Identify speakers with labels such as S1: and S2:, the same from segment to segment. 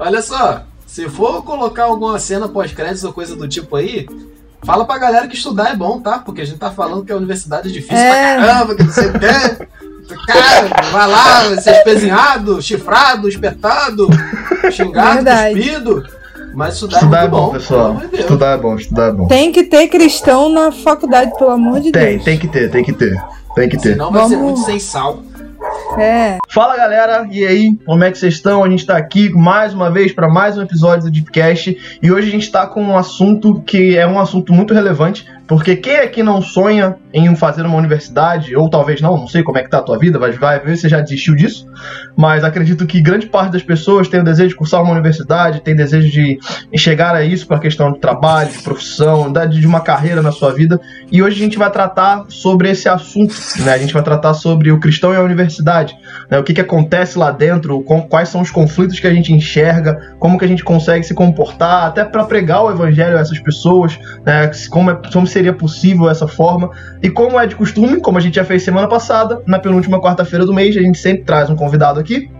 S1: Olha só, se for colocar alguma cena pós-créditos ou coisa do tipo aí, fala pra galera que estudar é bom, tá? Porque a gente tá falando que a universidade é difícil
S2: É.
S1: pra caramba, que não sei o quê. Cara, vai lá, vai ser espezinhado, chifrado, espetado, xingado,
S2: Verdade.
S1: cuspido. Mas estudar,
S3: Estudar
S1: é
S3: é
S1: muito
S3: bom,
S1: bom,
S3: pessoal.
S1: pelo amor de Deus.
S3: Estudar é bom, estudar é bom.
S2: Tem que ter cristão na faculdade, pelo amor de
S3: Tem,
S2: Deus.
S3: tem que ter, tem que ter. Tem que ter.
S1: Senão vai ser
S2: Vamos-
S1: muito sem sal.
S2: É.
S3: Fala galera, e aí, como é que vocês estão? A gente tá aqui mais uma vez para mais um episódio do Deepcast e hoje a gente tá com um assunto que é um assunto muito relevante, porque quem aqui não sonha em fazer uma universidade, ou talvez não, não sei como é que tá a tua vida, vai, vai ver se já desistiu disso, mas acredito que grande parte das pessoas tem o desejo de cursar uma universidade, tem desejo de chegar a isso para a questão de trabalho, de profissão, de uma carreira na sua vida, e hoje a gente vai tratar sobre esse assunto, né? A gente vai tratar sobre o cristão e a universidade, né? O que, que acontece lá dentro, quais são os conflitos que a gente enxerga, como que a gente consegue se comportar, até para pregar o evangelho a essas pessoas, né? Como, é- como seria possível essa forma. E como é de costume, como a gente já fez semana passada, na penúltima quarta-feira do mês, a gente sempre traz um convidado aqui.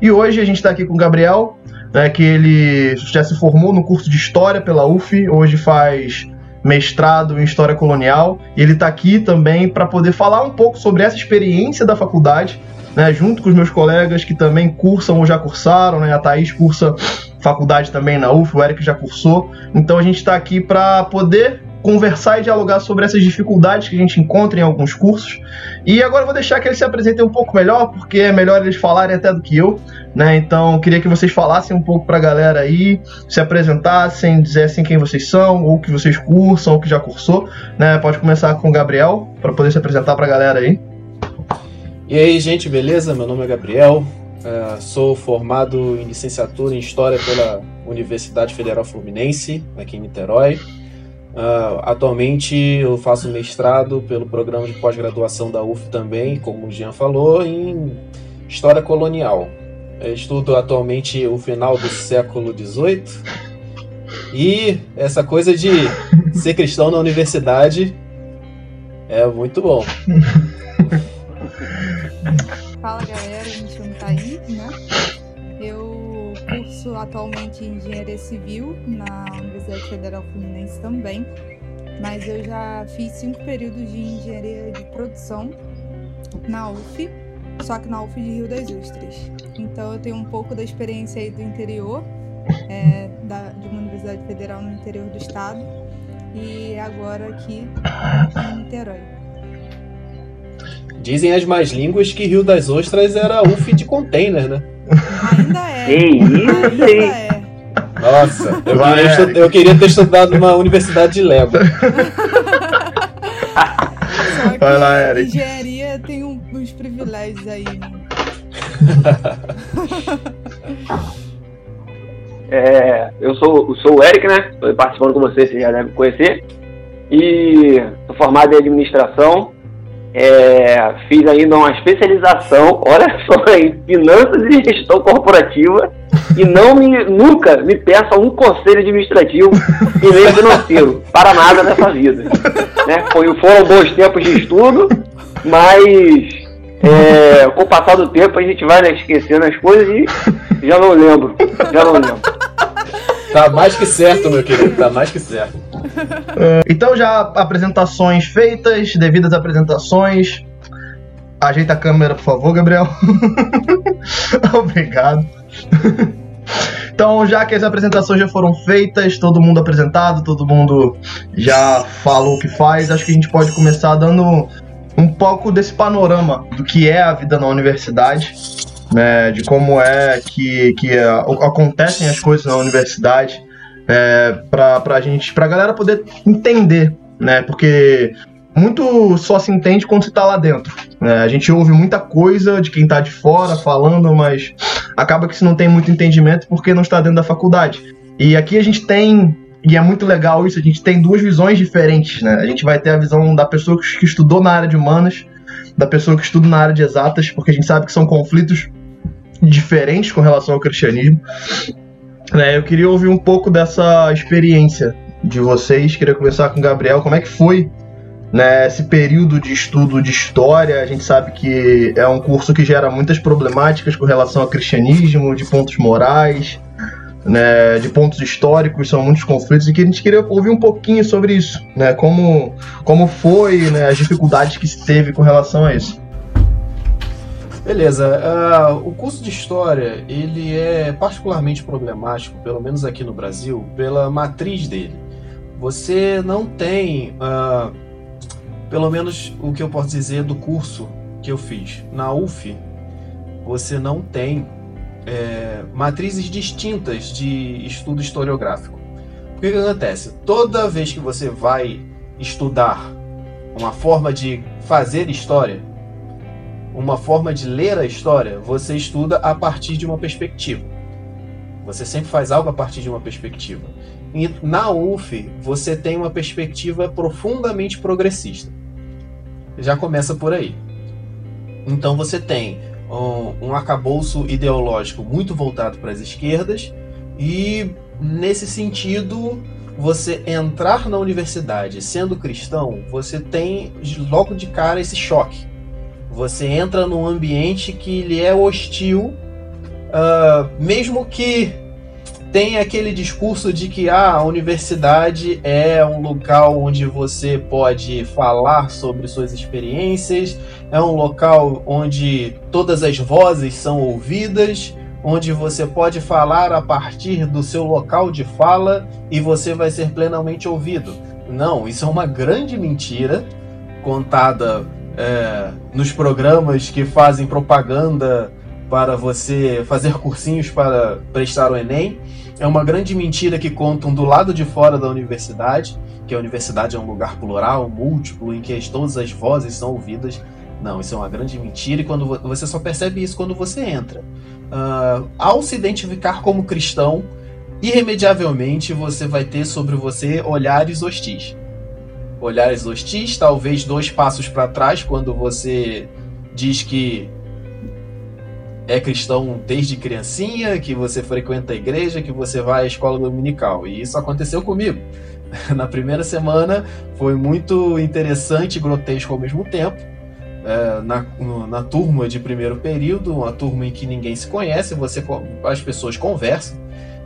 S3: E hoje a gente está aqui com o Gabriel, né, que ele já se formou no curso de História pela UF, hoje faz mestrado em História Colonial, e ele está aqui também para poder falar um pouco sobre essa experiência da faculdade, né, junto com os meus colegas que também cursam ou já cursaram, né, a Thaís cursa faculdade também na UF, o Eric já cursou, então a gente está aqui para poder conversar e dialogar sobre essas dificuldades que a gente encontra em alguns cursos. E agora eu vou deixar que eles se apresentem um pouco melhor, porque é melhor eles falarem até do que eu, né? Então, queria que vocês falassem um pouco pra galera aí, se apresentassem, dissessem quem vocês são, ou que vocês cursam, ou que já cursou, né? Pode começar com o Gabriel, para poder se apresentar pra galera aí.
S1: E aí, gente, beleza? Meu nome é Gabriel. eh, sou formado em licenciatura em História pela Universidade Federal Fluminense, aqui em Niterói. Ah, atualmente eu faço mestrado pelo programa de pós-graduação da UF também, como o Jean falou, em História Colonial. Eu estudo atualmente o final do século XVIII. E essa coisa de ser cristão na universidade é muito bom.
S2: atualmente Engenharia Civil na Universidade Federal Fluminense também, mas eu já fiz cinco períodos de Engenharia de Produção na UF, só que na UF de Rio das Ostras. Então eu tenho um pouco da experiência aí do interior, é, da- de uma Universidade Federal no interior do estado, e agora aqui em Niterói.
S1: Dizem as más línguas que Rio das Ostras era UF de container, né?
S2: Ainda é.
S4: Que isso,
S2: Ainda
S4: hein?
S2: é.
S1: Nossa, eu,
S3: Vai,
S1: queria,
S3: Eric.
S1: eu queria ter estudado numa universidade de Lego.
S3: Vai lá, Eric.
S2: engenharia tem um- uns privilégios aí, né?
S4: É, eu sou, eu sou o Eric, né? Estou participando com vocês, vocês já devem conhecer. E sou formado em administração. É, fiz ainda uma especialização, olha só, em finanças e gestão corporativa. E não me, nunca me peça um conselho administrativo e nem financeiro para nada nessa vida. Né? Foi, foram bons tempos de estudo, mas é, com o passar do tempo a gente vai né, esquecendo as coisas e já não lembro. Já não lembro.
S1: Tá mais que certo, meu querido, tá mais que certo.
S3: Então já apresentações feitas, devidas apresentações. Ajeita a câmera, por favor, Gabriel. Obrigado. Então, já que as apresentações já foram feitas, todo mundo apresentado, todo mundo já falou o que faz, acho que a gente pode começar dando um pouco desse panorama do que é a vida na universidade, né, de como é que, que a- acontecem as coisas na universidade, é, pra, pra gente, pra galera poder entender, né, porque muito só se entende quando você tá lá dentro. né? A gente ouve muita coisa de quem tá de fora falando, mas acaba que se não tem muito entendimento porque não está dentro da faculdade. E aqui a gente tem, e é muito legal isso, a gente tem duas visões diferentes, né? A gente vai ter a visão da pessoa que estudou na área de humanas, da pessoa que estuda na área de exatas, porque a gente sabe que são conflitos diferentes com relação ao cristianismo. Né, eu queria ouvir um pouco dessa experiência de vocês. Queria começar com o Gabriel. Como é que foi né, esse período de estudo de história? A gente sabe que é um curso que gera muitas problemáticas com relação ao cristianismo, de pontos morais. né, de pontos históricos, são muitos conflitos, e que a gente queria ouvir um pouquinho sobre isso, né, como, como foi, né, as dificuldades que se teve com relação a isso.
S1: Beleza. Uh, o curso de História, ele é particularmente problemático, pelo menos aqui no Brasil, pela matriz dele. Você não tem, uh, pelo menos o que eu posso dizer do curso que eu fiz. Na UF, você não tem é, matrizes distintas de estudo historiográfico. O que, que acontece? Toda vez que você vai estudar uma forma de fazer história, uma forma de ler a história, você estuda a partir de uma perspectiva. Você sempre faz algo a partir de uma perspectiva. E na UF, você tem uma perspectiva profundamente progressista. Já começa por aí. Então você tem um, um arcabouço ideológico muito voltado para as esquerdas e nesse sentido você entrar na universidade sendo cristão, você tem logo de cara esse choque. Você entra num ambiente que lhe é hostil, uh, mesmo que tem aquele discurso de que ah, a universidade é um local onde você pode falar sobre suas experiências, é um local onde todas as vozes são ouvidas, onde você pode falar a partir do seu local de fala e você vai ser plenamente ouvido. Não, isso é uma grande mentira contada é, nos programas que fazem propaganda para você fazer cursinhos para prestar o Enem é uma grande mentira que contam do lado de fora da universidade, que a universidade é um lugar plural, múltiplo, em que todas as vozes são ouvidas. Não, isso é uma grande mentira e quando você só percebe isso quando você entra. Uh, ao se identificar como cristão, irremediavelmente você vai ter sobre você olhares hostis. Olhares hostis, talvez dois passos para trás, quando você diz que é cristão desde criancinha, que você frequenta a igreja, que você vai à escola dominical. E isso aconteceu comigo. Na primeira semana foi muito interessante e grotesco ao mesmo tempo. É, na, na turma de primeiro período, uma turma em que ninguém se conhece, você as pessoas conversam.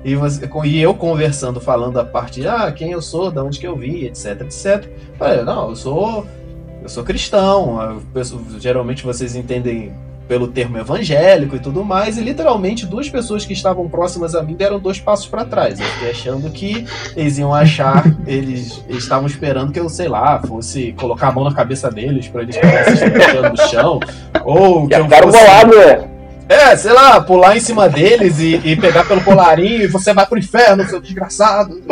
S1: E, você, e eu conversando, falando a parte de ah, quem eu sou, de onde que eu vi, etc, etc. Falei, não, eu sou eu sou cristão. Geralmente vocês entendem pelo termo evangélico e tudo mais, e literalmente duas pessoas que estavam próximas a mim deram dois passos para trás. Eu fiquei achando que eles iam achar, eles, eles estavam esperando que eu, sei lá, fosse colocar a mão na cabeça deles para eles ficarem se no chão, ou que eu fosse... bolado, né? É, sei lá, pular em cima deles e, e, pegar pelo colarinho e você vai pro inferno, seu desgraçado.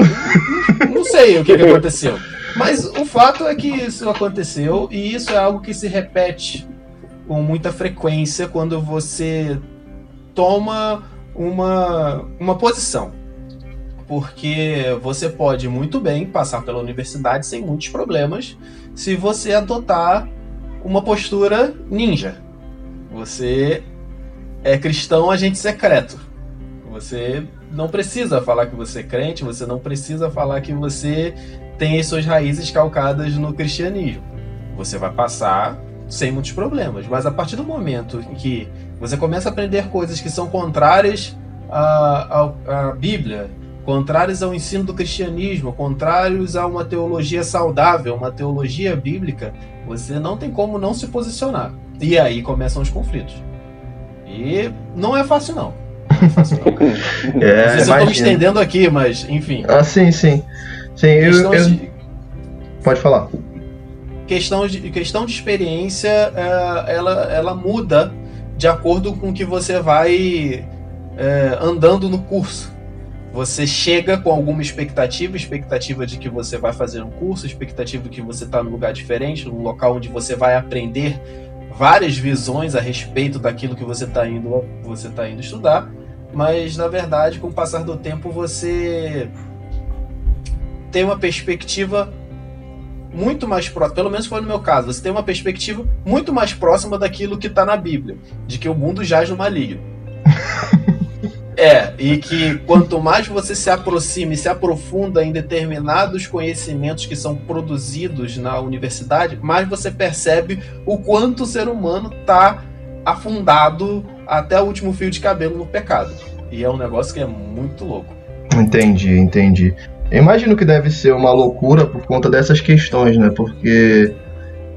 S1: Não sei o que, que aconteceu. Mas o fato é que isso aconteceu e isso é algo que se repete com muita frequência quando você toma uma, uma posição. Porque você pode muito bem passar pela universidade sem muitos problemas se você adotar uma postura ninja. Você é cristão agente secreto. Você não precisa falar que você é crente, você não precisa falar que você tem as suas raízes calcadas no cristianismo. Você vai passar sem muitos problemas. Mas a partir do momento em que você começa a aprender coisas que são contrárias à, à, à Bíblia, contrárias ao ensino do cristianismo, contrários a uma teologia saudável, uma teologia bíblica, você não tem como não se posicionar. E aí começam os conflitos. E não é fácil não. Não é fácil não. é, não sei se eu estou me estendendo aqui, mas enfim.
S3: Ah, sim, sim. Sim, eu, eu... De...
S1: Pode falar questão de, questão de experiência, é, ela, ela muda de acordo com que você vai é, andando no curso. Você chega com alguma expectativa, expectativa de que você vai fazer um curso, expectativa de que você está num lugar diferente, num local onde você vai aprender várias visões a respeito daquilo que você está indo, você tá indo estudar. Mas na verdade, com o passar do tempo, você tem uma perspectiva muito mais próxima, pelo menos foi no meu caso, você tem uma perspectiva muito mais próxima daquilo que está na Bíblia, de que o mundo jaz no maligno. É, e que quanto mais você se aproxima e se aprofunda em determinados conhecimentos que são produzidos na universidade, mais você percebe o quanto o ser humano está afundado até o último fio de cabelo no pecado. E é um negócio que é muito louco.
S3: Entendi, entendi. Eu imagino que deve ser uma loucura por conta dessas questões, né? Porque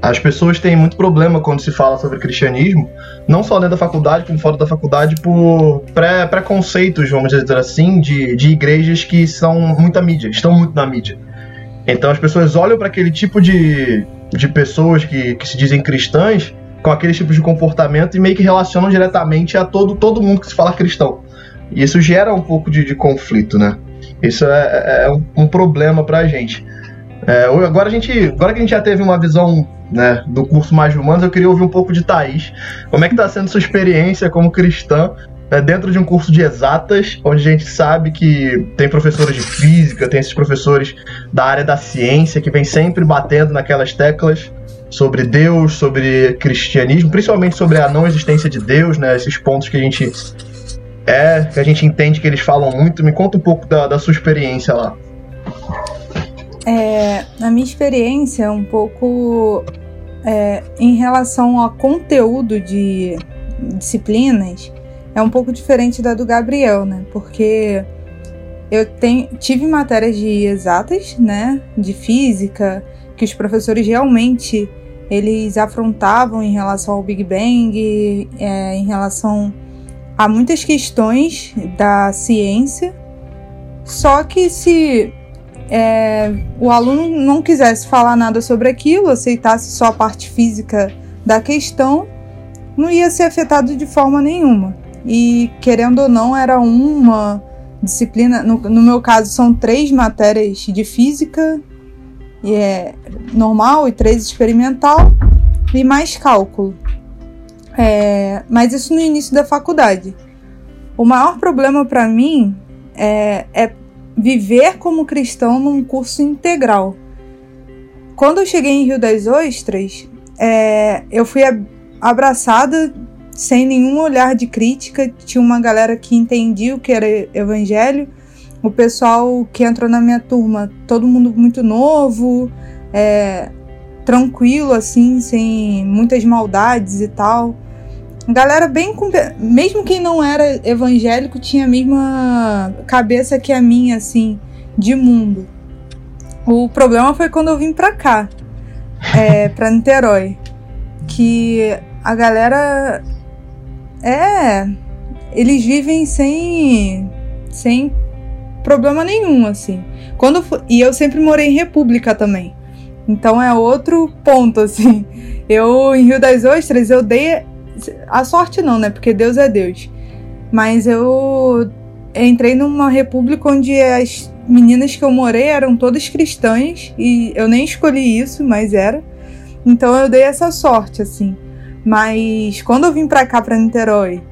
S3: as pessoas têm muito problema quando se fala sobre cristianismo, não só dentro da faculdade, como fora da faculdade, por pré preconceitos, vamos dizer assim, de, de igrejas que são muita mídia, estão muito na mídia. Então as pessoas olham para aquele tipo de, de pessoas que, que se dizem cristãs com aquele tipo de comportamento e meio que relacionam diretamente a todo, todo mundo que se fala cristão. E isso gera um pouco de, de conflito, né? Isso é, é um, um, problema pra gente. É, agora a gente. Agora que a gente já teve uma visão né, do curso Mais Humanos, eu queria ouvir um pouco de Thaís. Como é que está sendo sua experiência como cristã né, dentro de um curso de exatas, onde a gente sabe que tem professores de física, tem esses professores da área da ciência que vem sempre batendo naquelas teclas sobre Deus, sobre cristianismo, principalmente sobre a não existência de Deus, né? Esses pontos que a gente é, que a gente entende que eles falam muito. Me conta um pouco da, da sua experiência lá.
S2: É, a minha experiência um pouco é, em relação ao conteúdo de disciplinas é um pouco diferente da do Gabriel, né? Porque eu tenho, tive matérias de exatas, né? De física, que os professores realmente eles afrontavam em relação ao Big Bang, é, em relação a muitas questões da ciência. Só que se é, o aluno não quisesse falar nada sobre aquilo, aceitasse só a parte física da questão, não ia ser afetado de forma nenhuma. E querendo ou não, era uma disciplina. No, no meu caso, são três matérias de física e é normal e três experimental e mais cálculo. É, mas isso no início da faculdade. O maior problema para mim é, é viver como cristão num curso integral. Quando eu cheguei em Rio das Ostras, é, eu fui abraçada sem nenhum olhar de crítica. Tinha uma galera que entendia o que era evangelho o pessoal que entrou na minha turma, todo mundo muito novo, é, tranquilo, assim, sem muitas maldades e tal. Galera bem. Mesmo quem não era evangélico tinha a mesma cabeça que a minha, assim, de mundo. O problema foi quando eu vim pra cá, é, pra Niterói. Que a galera. É. Eles vivem sem. sem problema nenhum, assim. Quando e eu sempre morei em República também. Então é outro ponto, assim. Eu, em Rio das Ostras, eu dei. A sorte não, né? Porque Deus é Deus. Mas eu entrei numa república onde as meninas que eu morei eram todas cristãs. E eu nem escolhi isso, mas era. Então eu dei essa sorte, assim. Mas quando eu vim pra cá, pra Niterói,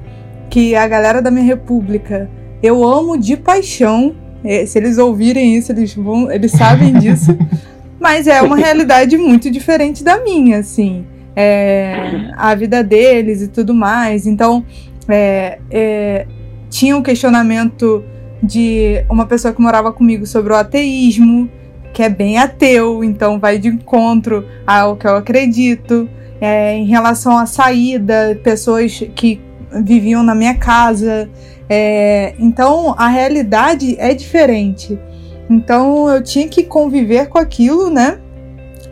S2: que a galera da minha república eu amo de paixão. É, se eles ouvirem isso, eles vão, eles sabem disso. Mas é uma realidade muito diferente da minha, assim. É, a vida deles e tudo mais. Então, é, é, tinha um questionamento de uma pessoa que morava comigo sobre o ateísmo, que é bem ateu, então vai de encontro ao que eu acredito. É, em relação à saída, pessoas que viviam na minha casa. É, então a realidade é diferente. Então eu tinha que conviver com aquilo, né?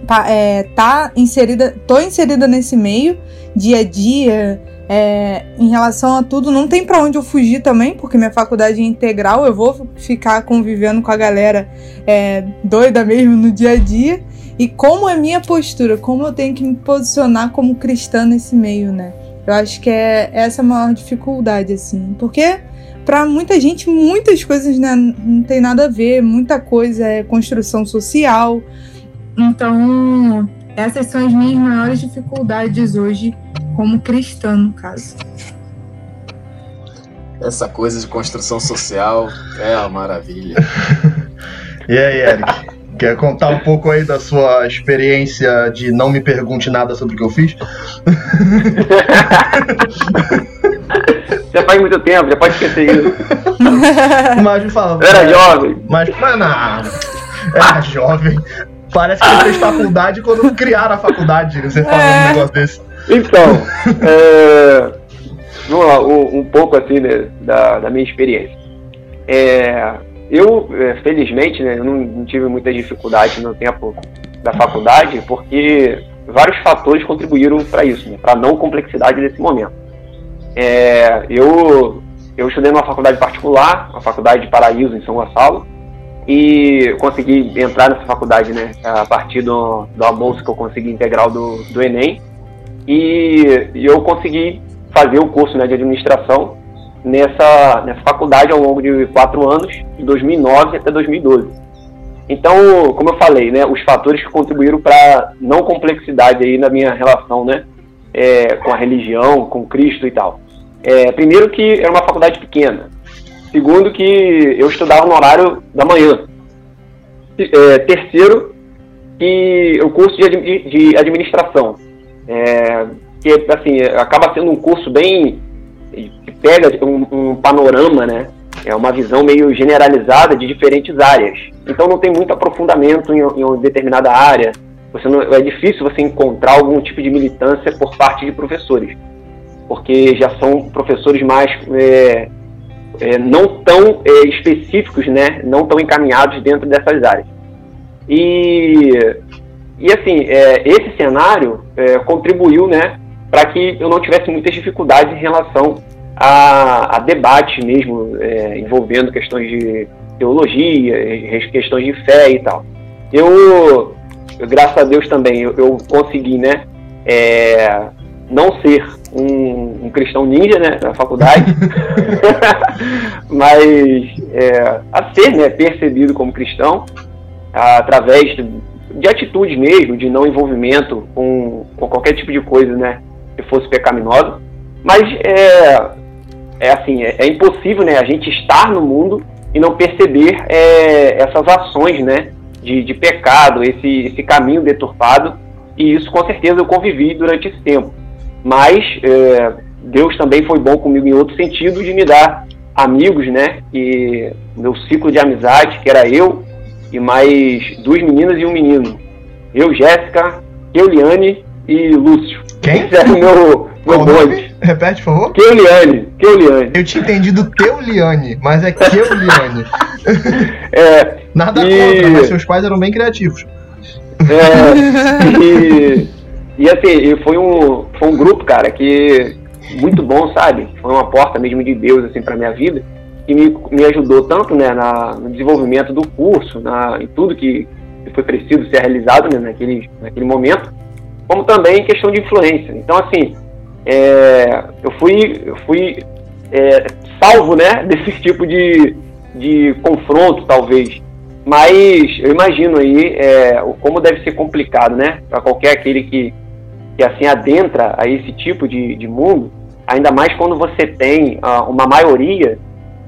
S2: Tá, é, tá inserida, tô inserida nesse meio dia a dia. É, em relação a tudo, não tem para onde eu fugir também, porque minha faculdade é integral, eu vou ficar convivendo com a galera é, doida mesmo no dia a dia. E como é minha postura, como eu tenho que me posicionar como cristã nesse meio, né? Eu acho que é essa a maior dificuldade, assim. Porque para muita gente, muitas coisas né, não tem nada a ver, muita coisa é construção social. Então, essas são as minhas maiores dificuldades hoje, como cristã, no caso.
S1: Essa coisa de construção social é uma maravilha.
S3: e aí, Eric? Quer contar um pouco aí da sua experiência de não me pergunte nada sobre o que eu fiz?
S4: já faz muito tempo, já pode esquecer isso.
S3: Mas me fala.
S4: Eu era jovem.
S3: Mas, mas não. Era jovem. Parece que você fez faculdade quando criaram a faculdade, você fala é. um negócio desse.
S4: Então, é, vamos lá, um, um pouco assim né, da, da minha experiência. É, eu, é, felizmente, né, não, não tive muita dificuldade no tempo da faculdade, porque vários fatores contribuíram para isso, né, para a não complexidade desse momento. É, eu, eu estudei numa faculdade particular, a Faculdade de Paraíso, em São Gonçalo, e consegui entrar nessa faculdade né, a partir do, do bolsa que eu consegui integral do, do Enem. E, e eu consegui fazer o curso né, de administração nessa, nessa faculdade ao longo de quatro anos, de 2009 até 2012. Então, como eu falei, né, os fatores que contribuíram para não complexidade aí na minha relação né, é, com a religião, com Cristo e tal. É, primeiro que era uma faculdade pequena. Segundo que eu estudava no horário da manhã. É, terceiro que o curso de, de administração. É, que assim, acaba sendo um curso bem que pega um, um, panorama, né? É uma visão meio generalizada de diferentes áreas. Então não tem muito aprofundamento em, em uma determinada área. Você não, é difícil você encontrar algum tipo de militância por parte de professores, porque já são professores mais é, é, não tão é, específicos, né? Não tão encaminhados dentro dessas áreas. E e assim, é, esse cenário é, contribuiu, né, para que eu não tivesse muitas dificuldades em relação a, a debate mesmo, é, envolvendo questões de teologia, questões de fé e tal. Eu, graças a Deus também, eu, eu consegui, né, é, não ser um, um, cristão ninja, né, na faculdade, mas é, a ser, né, percebido como cristão através de atitude mesmo, de não envolvimento com, com qualquer tipo de coisa, né, que fosse pecaminosa. Mas é, é assim, é, é, impossível, né, a gente estar no mundo e não perceber é, essas ações, né, de, de pecado, esse, esse caminho deturpado. E isso, com certeza, eu convivi durante esse tempo. Mas é, Deus também foi bom comigo em outro sentido de me dar amigos, né, e meu ciclo de amizade, que era eu, e mais duas meninas e um menino. Eu, Jéssica, Keuliane e Lúcio.
S3: Quem?
S4: Esse era o meu, meu bonde.
S3: Repete, por favor.
S4: Keuliane, Keuliane.
S3: Eu tinha entendido Keuliane, mas é Keuliane.
S4: é,
S3: Nada e... contra, mas seus pais eram bem criativos.
S4: É, e, e assim, foi um, foi um grupo, cara, que muito bom, sabe? Foi uma porta mesmo de Deus, assim, pra minha vida que me, me ajudou tanto né, na, no desenvolvimento do curso, na, em tudo que, foi preciso ser realizado né, naquele, naquele momento, como também em questão de influência. Então, assim, é, eu fui, eu fui é, salvo né, desse tipo de, de confronto, talvez. Mas eu imagino aí é, como deve ser complicado, né, para qualquer aquele que, que assim adentra a esse tipo de, de mundo, ainda mais quando você tem uh, uma maioria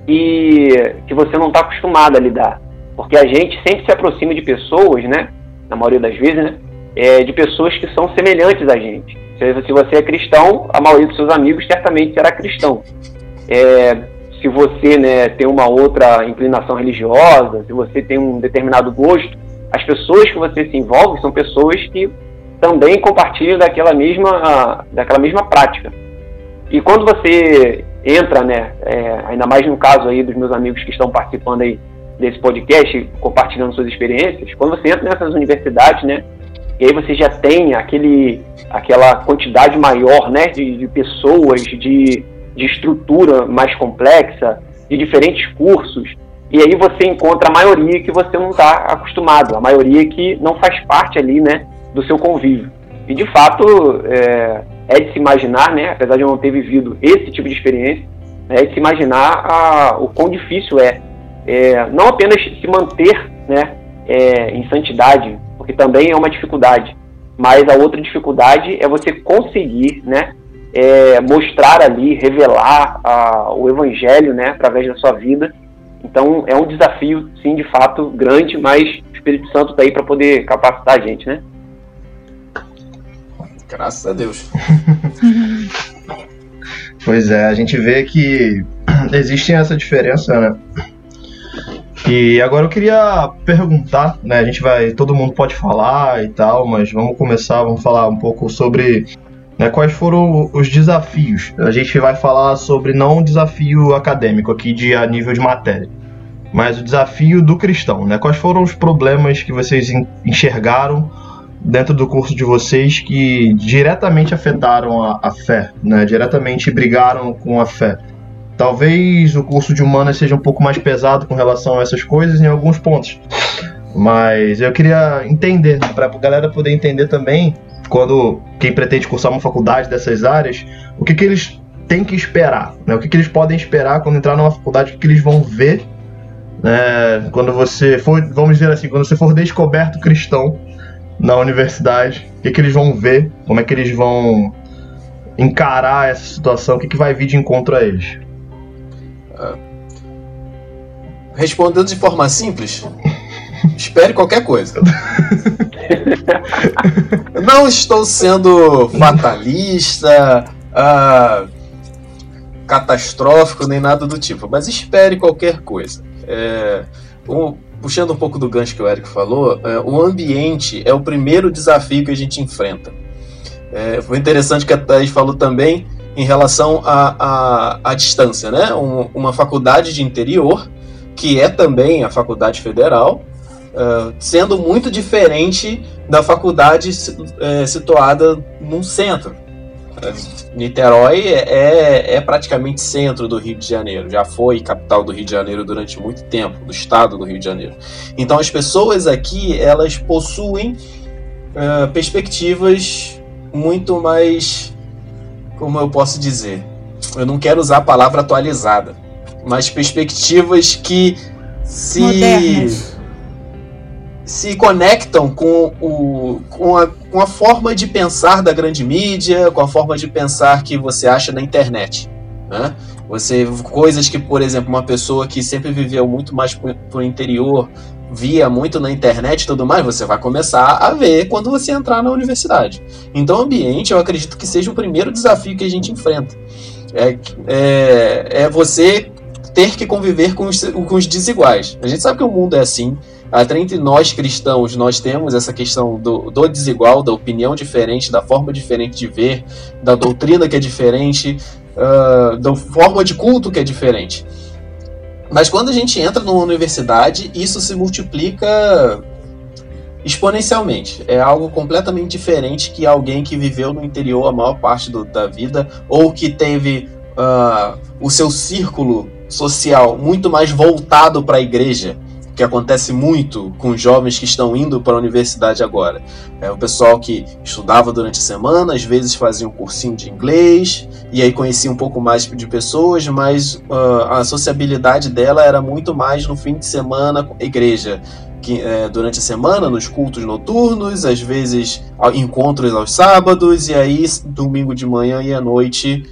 S4: e que você não está acostumado a lidar. Porque a gente sempre se aproxima de pessoas, né? Na maioria das vezes, né? É, de pessoas que são semelhantes a gente. Se você é cristão, a maioria dos seus amigos certamente será cristão. É, se você né, tem uma outra inclinação religiosa, se você tem um determinado gosto, as pessoas que você se envolve são pessoas que também compartilham daquela mesma, daquela mesma prática. E quando você entra, né, é, ainda mais no caso aí dos meus amigos que estão participando aí desse podcast, compartilhando suas experiências, quando você entra nessas universidades, né, e aí você já tem aquele, aquela quantidade maior, né, de, de pessoas, de, de estrutura mais complexa, de diferentes cursos, e aí você encontra a maioria que você não está acostumado, a maioria que não faz parte ali, né, do seu convívio. E de fato, é, é de se imaginar, né, apesar de eu não ter vivido esse tipo de experiência, é de se imaginar a, o quão difícil é, é, não apenas se manter né, é, em santidade, porque também é uma dificuldade, mas a outra dificuldade é você conseguir né, é, mostrar ali, revelar a, o evangelho né, através da sua vida. Então é um desafio, sim, de fato, grande, mas o Espírito Santo está aí para poder capacitar a gente, né?
S1: Graças a Deus.
S3: pois é, a gente vê que existe essa diferença, né? E agora eu queria perguntar, né? A gente vai, todo mundo pode falar e tal, mas vamos começar, vamos falar um pouco sobre né, quais foram os desafios. A gente vai falar sobre não um desafio acadêmico aqui de a nível de matéria, mas o desafio do cristão, né? Quais foram os problemas que vocês enxergaram dentro do curso de vocês que diretamente afetaram a, a fé, né? Diretamente brigaram com a fé. Talvez o curso de humanas seja um pouco mais pesado com relação a essas coisas em alguns pontos. Mas eu queria entender, para a galera poder entender também, quando quem pretende cursar uma faculdade dessas áreas, o que, que eles têm que esperar, né? O que, que eles podem esperar quando entrar numa faculdade, o que, que eles vão ver né? quando você for, vamos dizer assim, quando você for descoberto cristão na universidade, o que, que eles vão ver, como é que eles vão encarar essa situação, o que, que vai vir de encontro a eles.
S1: Respondendo de forma simples, espere qualquer coisa. Não estou sendo fatalista, uh, catastrófico, nem nada do tipo, mas espere qualquer coisa. É, um, puxando um pouco do gancho que o Eric falou, é, o ambiente é o primeiro desafio que a gente enfrenta. É, foi interessante que a Thais falou também em relação à a, distância, né? Um, uma faculdade de interior, que é também a faculdade federal, uh, sendo muito diferente da faculdade uh, situada num centro. Niterói é, é, é, praticamente centro do Rio de Janeiro, já foi capital do Rio de Janeiro durante muito tempo, do estado do Rio de Janeiro. Então as pessoas aqui elas possuem uh, perspectivas muito mais, como eu posso dizer, eu não quero usar a palavra atualizada, mas perspectivas que se Modernas se conectam com, o, com, a, com a forma de pensar da grande mídia, com a forma de pensar que você acha na internet. Né? Você coisas que, por exemplo, uma pessoa que sempre viveu muito mais pro, interior via muito na internet e tudo mais, você vai começar a ver quando você entrar na universidade. Então, o ambiente, eu acredito que seja o primeiro desafio que a gente enfrenta. É, é, é você ter que conviver com os, com os desiguais. A gente sabe que o mundo é assim, até entre nós cristãos, nós temos essa questão do, do desigual, da opinião diferente, da forma diferente de ver, da doutrina que é diferente, uh, da forma de culto que é diferente. Mas quando a gente entra numa universidade, isso se multiplica exponencialmente. É algo completamente diferente que alguém que viveu no interior a maior parte do, da vida ou que teve uh, o seu círculo social muito mais voltado para a igreja que acontece muito com jovens que estão indo para a universidade agora. É o pessoal que estudava durante a semana, às vezes fazia um cursinho de inglês, e aí conhecia um pouco mais de pessoas, mas uh, a sociabilidade dela era muito mais no fim de semana com a igreja. Que, é, durante a semana, nos cultos noturnos, às vezes encontros aos sábados, e aí domingo de manhã e à noite,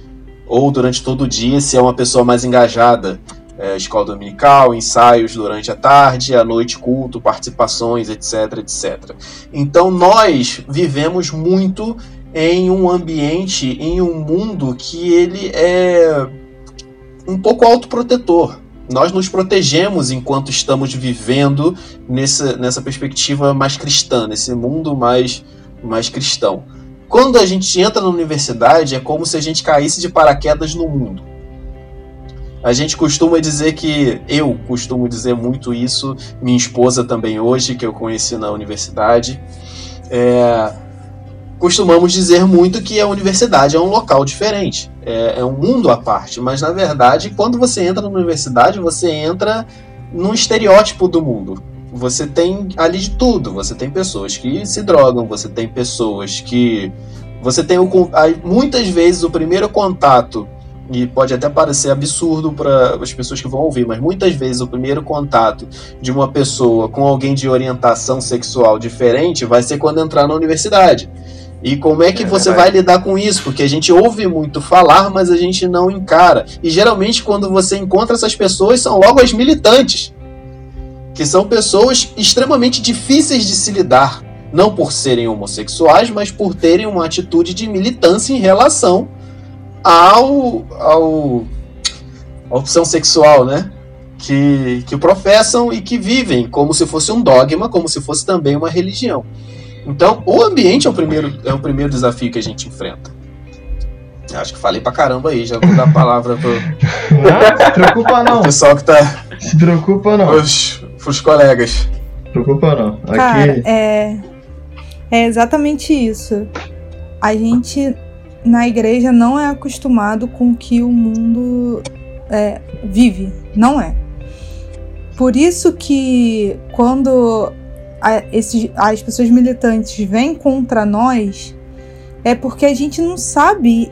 S1: ou durante todo o dia, se é uma pessoa mais engajada é, escola dominical, ensaios durante a tarde, à noite culto, participações, etc, etc. Então nós vivemos muito em um ambiente, em um mundo que ele é um pouco autoprotetor. Nós nos protegemos enquanto estamos vivendo nessa, nessa perspectiva mais cristã, nesse mundo mais, mais cristão. Quando a gente entra na universidade, é como se a gente caísse de paraquedas no mundo a gente costuma dizer que, eu costumo dizer muito isso, minha esposa também hoje, que eu conheci na universidade, é, costumamos dizer muito que a universidade é um local diferente, é, é, um mundo à parte, mas na verdade, quando você entra na universidade, você entra num estereótipo do mundo. Você tem ali de tudo, você tem pessoas que se drogam, você tem pessoas que. Você tem o, muitas vezes o primeiro contato e pode até parecer absurdo para as pessoas que vão ouvir, mas muitas vezes o primeiro contato de uma pessoa com alguém de orientação sexual diferente vai ser quando entrar na universidade. E como é que é você vai lidar com isso? Porque a gente ouve muito falar, mas a gente não encara. E geralmente, quando você encontra essas pessoas, são logo as militantes, que são pessoas extremamente difíceis de se lidar. Não por serem homossexuais, mas por terem uma atitude de militância em relação ao, ao a opção sexual, né? Que, que professam e que vivem como se fosse um dogma, como se fosse também uma religião. Então, o ambiente é o primeiro, é o primeiro desafio que a gente enfrenta. Acho que falei pra caramba aí, já vou dar a palavra pro.
S3: Não, se preocupa não.
S1: O pessoal que tá.
S3: Se preocupa não.
S1: Os, os colegas.
S3: Se preocupa não. Aqui.
S2: Cara, é, é exatamente isso. A gente na igreja não é acostumado com o que o mundo é, vive. Não é. Por isso que quando a, esses, as pessoas militantes vêm contra nós, é porque a gente não sabe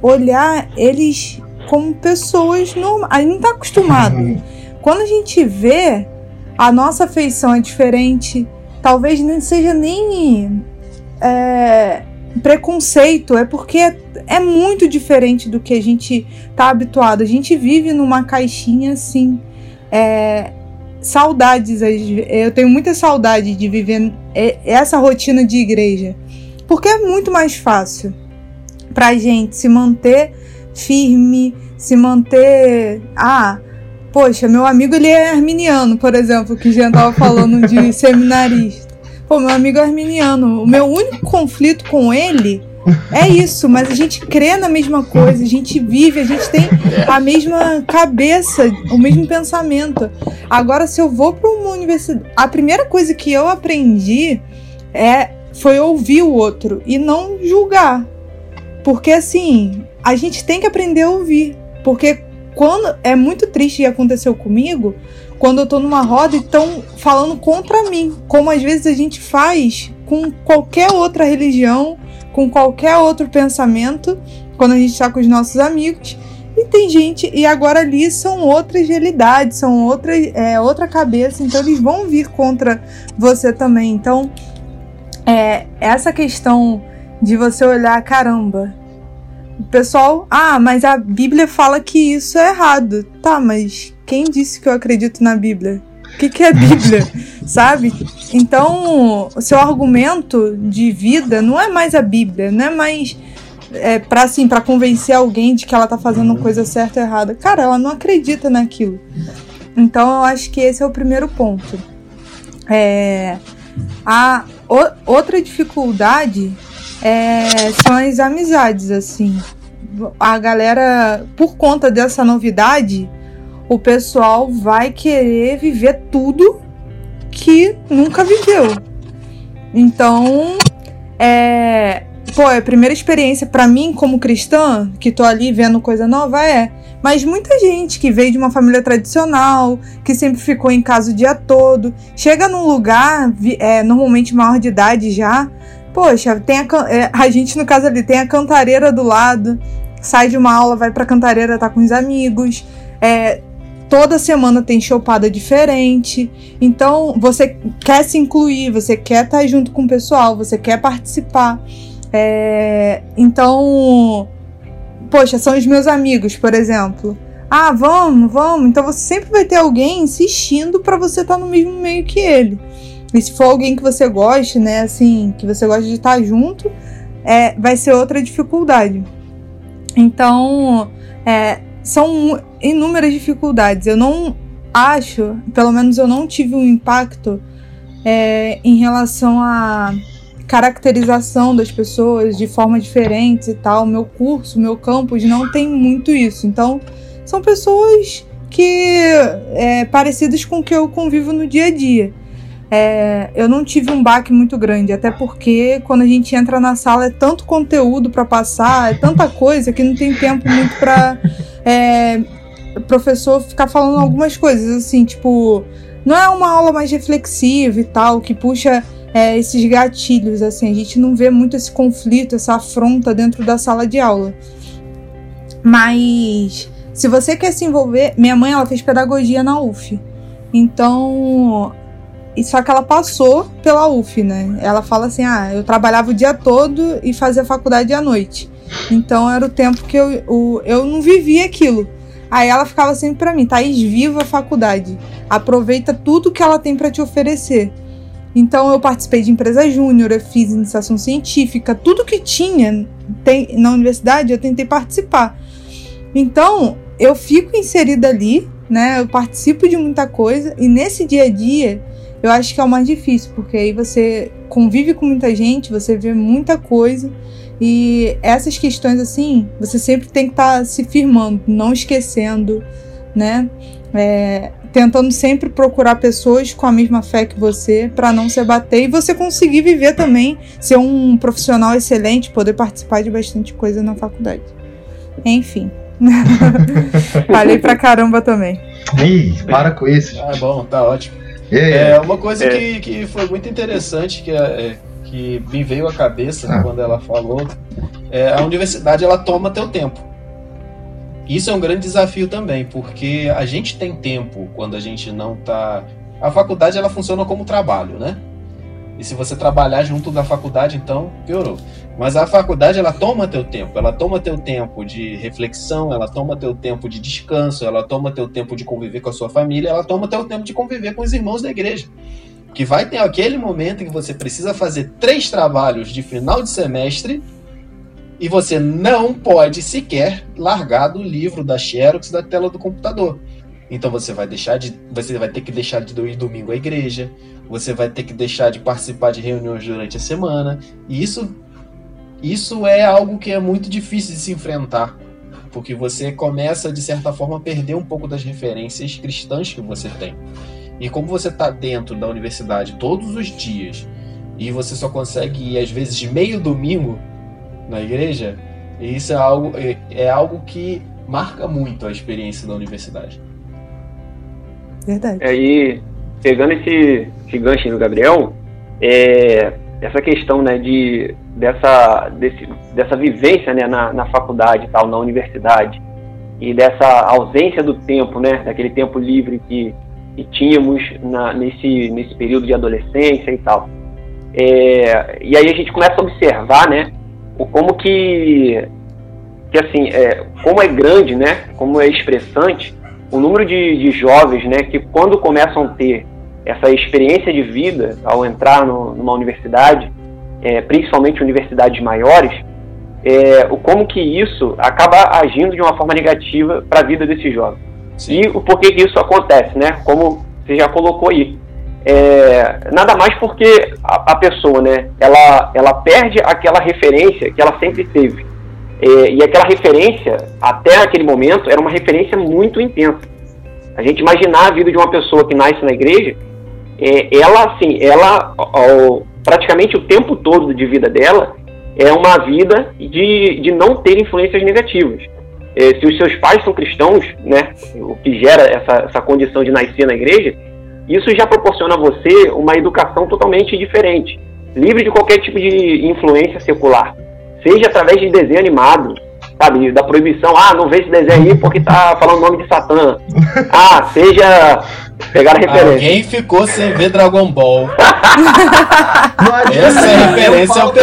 S2: olhar eles como pessoas normais. A gente não está acostumado. Quando a gente vê, a nossa afeição é diferente. Talvez nem seja nem é, preconceito, é porque é, é, muito diferente do que a gente tá habituado. A gente vive numa caixinha assim. É, saudades, eu tenho muita saudade de viver essa rotina de igreja, porque é muito mais fácil pra gente se manter firme, se manter. Ah, poxa, meu amigo ele é arminiano, por exemplo, que já tava falando de seminarista. Pô, meu amigo arminiano. O meu único conflito com ele é isso, mas a gente crê na mesma coisa, a gente vive, a gente tem a mesma cabeça, o mesmo pensamento. Agora, se eu vou para uma universidade, a primeira coisa que eu aprendi é foi ouvir o outro e não julgar. Porque assim, a gente tem que aprender a ouvir. Porque quando é muito triste e aconteceu comigo, quando eu tô numa roda e estão falando contra mim, como às vezes a gente faz com qualquer outra religião, com qualquer outro pensamento, quando a gente está com os nossos amigos. E tem gente, e agora ali são outras realidades, são outras, é, outra cabeça, então eles vão vir contra você também. Então, é, essa questão de você olhar, caramba, o pessoal, ah, mas a Bíblia fala que isso é errado. Tá, mas quem disse que eu acredito na Bíblia? O que, que é Bíblia? Sabe? Então, o seu argumento de vida não é mais a Bíblia, não é mais é, para assim, para convencer alguém de que ela tá fazendo coisa certa ou errada. Cara, ela não acredita naquilo. Então, eu acho que esse é o primeiro ponto. É, a o, outra dificuldade é, são as amizades, assim. A galera, por conta dessa novidade, o pessoal vai querer viver tudo que nunca viveu. Então, é. Pô, a primeira experiência para mim como cristã, que tô ali vendo coisa nova, é. Mas muita gente que veio de uma família tradicional, que sempre ficou em casa o dia todo, chega num lugar, é, normalmente maior de idade já, poxa, tem a, é, a gente no caso ali tem a cantareira do lado, sai de uma aula, vai pra cantareira, tá com os amigos, é, toda semana tem chopada diferente. Então, você quer se incluir, você quer estar junto com o pessoal, você quer participar. É, então, poxa, são os meus amigos, por exemplo. Ah, vamos, vamos. Então você sempre vai ter alguém insistindo para você estar no mesmo meio que ele. E se for alguém que você goste, né, assim, que você gosta de estar junto, é, vai ser outra dificuldade. Então, é, são inúmeras dificuldades. Eu não acho, pelo menos eu não tive um impacto é, em relação à caracterização das pessoas de forma diferente e tal. Meu curso, meu campus não tem muito isso. Então, são pessoas que é, parecidas com o que eu convivo no dia a dia. É, eu não tive um baque muito grande, até porque quando a gente entra na sala é tanto conteúdo para passar, é tanta coisa que não tem tempo muito para é, professor ficar falando algumas coisas assim, tipo, não é uma aula mais reflexiva e tal, que puxa é, esses gatilhos, assim, a gente não vê muito esse conflito, essa afronta dentro da sala de aula. Mas se você quer se envolver, minha mãe ela fez pedagogia na UF. Então, só que ela passou pela UF, né? Ela fala assim: ah, eu trabalhava o dia todo e fazia faculdade à noite. Então era o tempo que eu, o, eu não vivia aquilo. Aí ela ficava sempre para mim: Thaís, viva a faculdade. Aproveita tudo que ela tem para te oferecer. Então eu participei de empresa júnior, eu fiz iniciação científica, tudo que tinha tem, na universidade eu tentei participar. Então eu fico inserida ali, né? Eu participo de muita coisa e nesse dia a dia eu acho que é o mais difícil, porque aí você convive com muita gente, você vê muita coisa E essas questões, assim, você sempre tem que estar tá se firmando, não esquecendo, né? É, tentando sempre procurar pessoas com a mesma fé que você para não se abater e você conseguir viver também, ser um profissional excelente, poder participar de bastante coisa na faculdade. Enfim. Falei pra caramba também.
S3: Ih, para com isso.
S1: Ah, bom, tá ótimo. É, uma coisa é. que, que foi muito interessante que, é, que me veio à cabeça ah. quando ela falou, é, a universidade ela toma teu tempo. Isso é um grande desafio também, porque a gente tem tempo quando a gente não tá. A faculdade ela funciona como trabalho, né? E se você trabalhar junto da faculdade, então piorou. Mas a faculdade ela toma teu tempo, ela toma teu tempo de reflexão, ela toma teu tempo de descanso, ela toma teu tempo de conviver com a sua família, ela toma teu tempo de conviver com os irmãos da igreja. Que vai ter aquele momento em que você precisa fazer três trabalhos de final de semestre e você não pode sequer largar do livro da Xerox da tela do computador. Então você vai deixar de, você vai ter que deixar de ir domingo à igreja, você vai ter que deixar de participar de reuniões durante a semana, e isso isso é algo que é muito difícil de se enfrentar, porque você começa de certa forma a perder um pouco das referências cristãs que você tem. E como você está dentro da universidade todos os dias e você só consegue ir às vezes de meio domingo na igreja, isso é algo, é, é algo que marca muito a experiência da universidade.
S2: Verdade.
S4: Aí, pegando esse, esse gancho no Gabriel, é, essa questão né, de, dessa, desse, dessa vivência né, na, na faculdade tal, na universidade, e dessa ausência do tempo, né, daquele tempo livre que, que tínhamos na, nesse, nesse período de adolescência e tal. É, e aí a gente começa a observar, né, como que, que assim, é, como é grande, né, como é expressante o número de, de jovens, né, que quando começam a ter essa experiência de vida ao entrar no, numa universidade, é, principalmente universidades maiores, é, o como que isso acaba agindo de uma forma negativa para a vida desses jovens. Sim. E o porquê que isso acontece, né? Como você já colocou aí. É, nada mais porque a, a, pessoa, né, ela, ela perde aquela referência que ela sempre teve. É, e aquela referência, até aquele momento, era uma referência muito intensa. A gente imaginar a vida de uma pessoa que nasce na igreja, é, ela, assim, ela, ó, praticamente o tempo todo de vida dela, é uma vida de, de não ter influências negativas. É, se os seus pais são cristãos, né, o que gera essa, essa condição de nascer na igreja, isso já proporciona a você uma educação totalmente diferente, livre de qualquer tipo de influência secular, seja através de desenho animado, sabe, da proibição, ah, não vê esse desenho aí porque tá falando o nome de Satã. Ah, seja pegar a referência.
S1: Alguém ficou sem ver Dragon Ball. Essa é a referência ao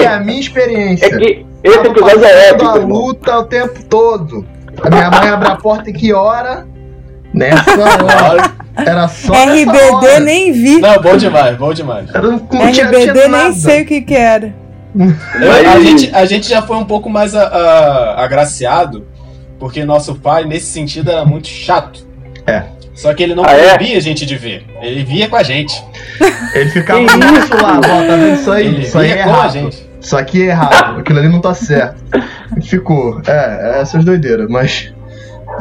S3: É a minha experiência.
S4: É que esse episódio é épico.
S3: a luta o tempo todo. A minha mãe abre a porta em que hora? Nessa hora. Era só
S2: RBD nem vi.
S1: Não, bom demais, bom demais.
S2: Era, não, não RBD tinha, nem sei o que que era.
S1: Eu, a, gente, a gente já foi um pouco mais a, a, agraciado, porque nosso pai, nesse sentido, era muito chato.
S3: É.
S1: Só que ele não ah, é? proibia é? a gente de ver. Ele via com a gente.
S3: Ele ficava isso lá, ó, tá vendo isso aí? Ele isso aí é errado. a gente. Isso aqui é errado, aquilo ali não tá certo. Ficou. É, é essas doideiras, mas.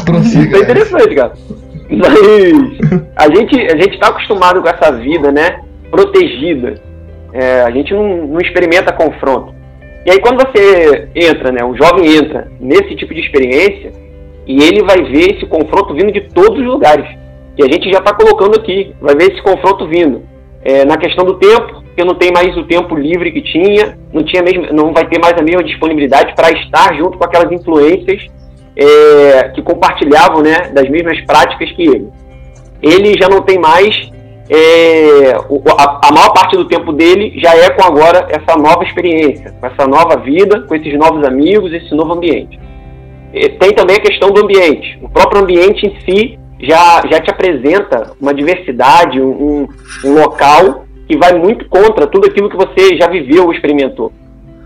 S3: Prossiga. Isso
S4: é interessante, cara. Mas a gente, a gente tá acostumado com essa vida, né? Protegida. É, a gente não, não experimenta confronto. E aí quando você entra, né? O jovem entra nesse tipo de experiência e ele vai ver esse confronto vindo de todos os lugares. E a gente já está colocando aqui, vai ver esse confronto vindo. É, na questão do tempo, que não tem mais o tempo livre que tinha, não, tinha mesmo, não vai ter mais a mesma disponibilidade para estar junto com aquelas influências é, que compartilhavam né, das mesmas práticas que ele. Ele já não tem mais, é, a, a maior parte do tempo dele já é com agora essa nova experiência, com essa nova vida, com esses novos amigos, esse novo ambiente. Tem também a questão do ambiente. O próprio ambiente em si já, já te apresenta uma diversidade, um, um local que vai muito contra tudo aquilo que você já viveu ou experimentou.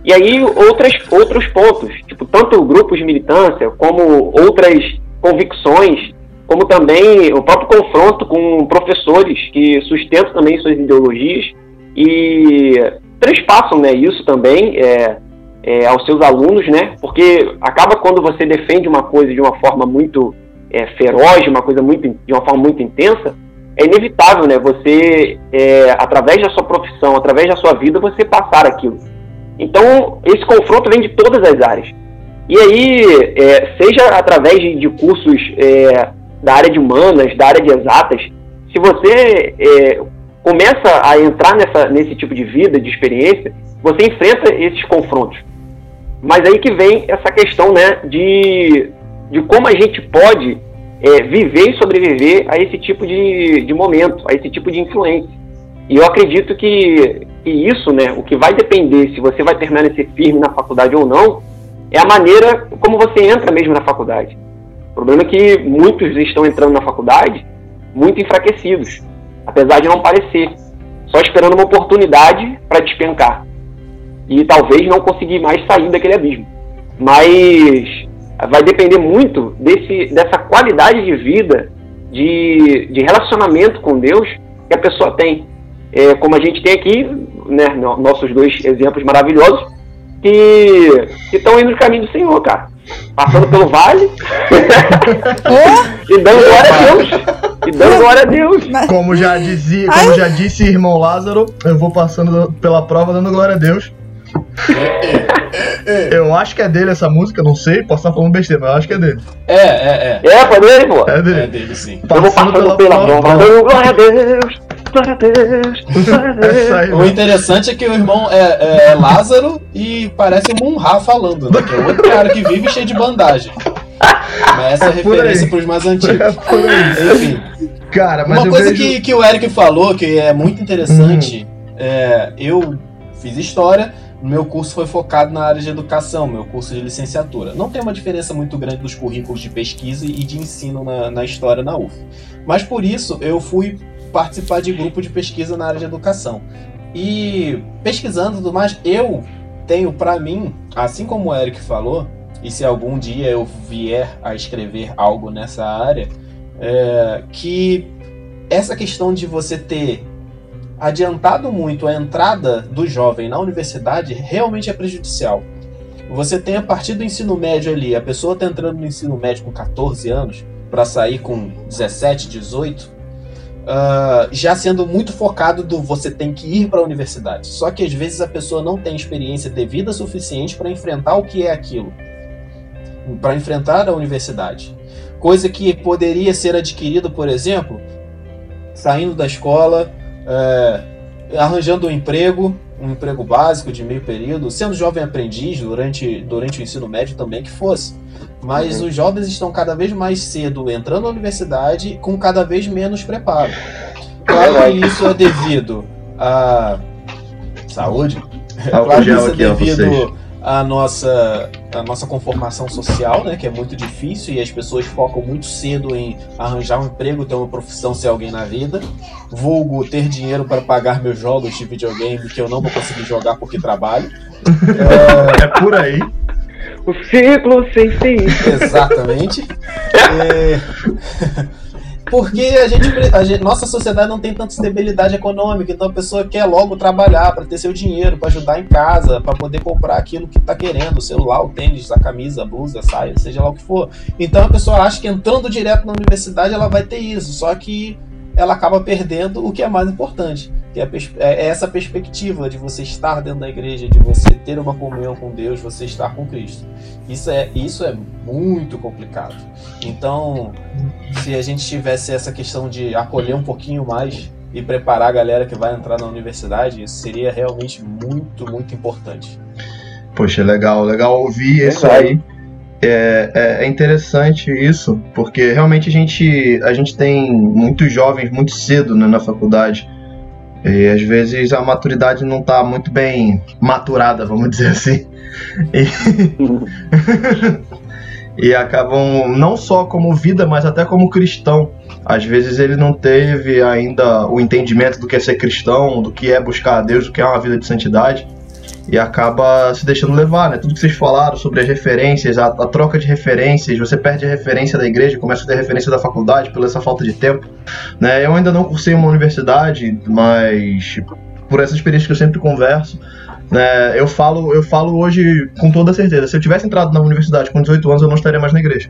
S4: E aí outras, outros pontos, tipo tanto grupos de militância, como outras convicções, como também o próprio confronto com professores que sustentam também suas ideologias e transpassam né, isso também é, é, aos seus alunos, né? Porque acaba quando você defende uma coisa de uma forma muito é, feroz, uma coisa muito, de uma forma muito intensa, é inevitável, né? Você, é, através da sua profissão, através da sua vida, você passar aquilo. Então, esse confronto vem de todas as áreas. E aí, é, seja através de, de cursos é, da área de humanas, da área de exatas, se você é, começa a entrar nessa, nesse tipo de vida, de experiência, você enfrenta esses confrontos. Mas aí que vem essa questão né, de, de como a gente pode é, viver e sobreviver a esse tipo de, de momento, a esse tipo de influência. E eu acredito que, que isso, né, o que vai depender se você vai ser firme na faculdade ou não, é a maneira como você entra mesmo na faculdade. O problema é que muitos estão entrando na faculdade muito enfraquecidos, apesar de não parecer, só esperando uma oportunidade para despencar. E talvez não conseguir mais sair daquele abismo. Mas vai depender muito desse, dessa qualidade de vida, de, de relacionamento com Deus que a pessoa tem. É, como a gente tem aqui, né, nossos dois exemplos maravilhosos, que estão indo no caminho do Senhor, cara. Passando pelo vale e dando glória a Deus. E dando glória a Deus.
S3: Como já dizia, como já disse irmão Lázaro, eu vou passando pela prova dando glória a Deus. Eu acho que é dele essa música, não sei, posso estar falando besteira, mas eu acho que é dele.
S1: É, é,
S4: é. É, foi dele, pô.
S3: É dele.
S1: É dele, sim.
S4: Eu vou
S3: Passando
S4: passando
S3: pela
S4: pela
S3: prova.
S4: glória a Deus. Glória a Deus. Glória a Deus.
S3: Aí,
S1: O interessante é que o irmão é, é Lázaro e parece o Munra falando, né? Que é outro cara que vive cheio de bandagem. Mas essa é,
S3: É
S1: referência
S3: aí.
S1: para os mais antigos.
S3: É.
S1: Enfim,
S3: Cara, mas
S1: uma
S3: eu
S1: coisa
S3: vejo...
S1: que, que o Eric falou, que é muito interessante, é, eu fiz história, meu curso foi focado na área de educação, meu curso de licenciatura. Não tem uma diferença muito grande dos currículos de pesquisa e de ensino na, na história na UF. Mas por isso eu fui participar de grupo de pesquisa na área de educação. E pesquisando tudo mais, eu tenho pra mim, assim como o Eric falou, e se algum dia eu vier a escrever algo nessa área, é, que essa questão de você ter adiantado muito a entrada do jovem na universidade realmente é prejudicial. Você tem a partir do ensino médio ali, a pessoa está entrando no ensino médio com 14 anos para sair com 17, 18, ah, já sendo muito focado do você tem que ir para a universidade. Só que às vezes a pessoa não tem experiência devida suficiente para enfrentar o que é aquilo, para enfrentar a universidade. Coisa que poderia ser adquirida, por exemplo, saindo da escola, é, arranjando um emprego, um emprego básico de meio período, sendo jovem aprendiz durante, durante o ensino médio também que fosse. Mas
S4: Uhum.
S1: os jovens estão cada vez mais cedo entrando na universidade com cada vez menos preparo. Claro que isso é devido à saúde. Claro que isso é devido à nossa, à nossa conformação social, né, que é muito difícil e as pessoas focam muito cedo em arranjar um emprego, ter uma profissão, ser alguém na vida. Vulgo ter dinheiro para pagar meus jogos de videogame que eu não vou conseguir jogar porque trabalho.
S3: É por aí.
S4: O ciclo sem fim.
S1: Exatamente. É, Porque a gente, a gente- nossa sociedade não tem tanta estabilidade econômica, então a pessoa quer logo trabalhar para ter seu dinheiro, para ajudar em casa, para poder comprar aquilo que está querendo, o celular, o tênis, a camisa, a blusa, a saia, seja lá o que for. Então a pessoa acha que entrando direto na universidade ela vai ter isso, só que ela acaba perdendo o que é mais importante, que é, pers- é essa perspectiva de você estar dentro da igreja, de você ter uma comunhão com Deus, você estar com Cristo. Isso é, isso é muito complicado. Então, se a gente tivesse essa questão de acolher um pouquinho mais e preparar a galera que vai entrar na universidade, isso seria realmente muito, muito importante.
S3: Poxa, legal, legal ouvir isso aí. É, é- é interessante isso, porque realmente a gente, a gente tem muitos jovens muito cedo né, na faculdade. E às vezes a maturidade não está muito bem maturada, vamos dizer assim. E, e acabam não só como vida, mas até como cristão. Às vezes ele não teve ainda o entendimento do que é ser cristão, do que é buscar a Deus, do que é uma vida de santidade e acaba se deixando levar, né? Tudo que vocês falaram sobre as referências, a, a troca de referências, você perde a referência da igreja, começa a ter referência da faculdade pela essa falta de tempo, né? Eu ainda não cursei uma universidade, mas por essa experiência que eu sempre converso, É, eu, falo, eu falo hoje com toda certeza. Se eu tivesse entrado na universidade com 18 anos, eu não estaria mais na igreja.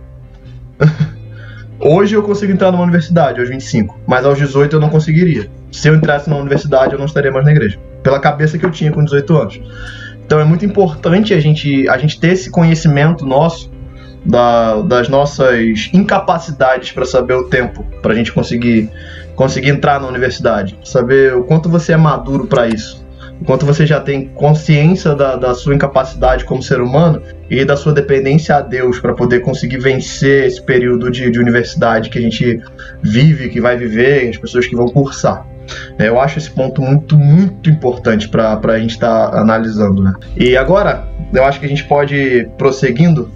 S3: hoje eu consigo entrar numa universidade, aos 25, mas aos 18 eu não conseguiria. Se eu entrasse na universidade, eu não estaria mais na igreja. Pela cabeça que eu tinha com 18 anos. Então é muito importante a gente, a gente ter esse conhecimento nosso da, das nossas incapacidades para saber o tempo, para a gente conseguir, conseguir entrar na universidade, saber o quanto você é maduro para isso, o quanto você já tem consciência da, da sua incapacidade como ser humano e da sua dependência a Deus para poder conseguir vencer esse período de, de universidade que a gente vive, que vai viver, as pessoas que vão cursar. É, eu acho esse ponto muito, muito importante para a gente estar tá analisando. Né? E agora, eu acho que a gente pode prosseguindo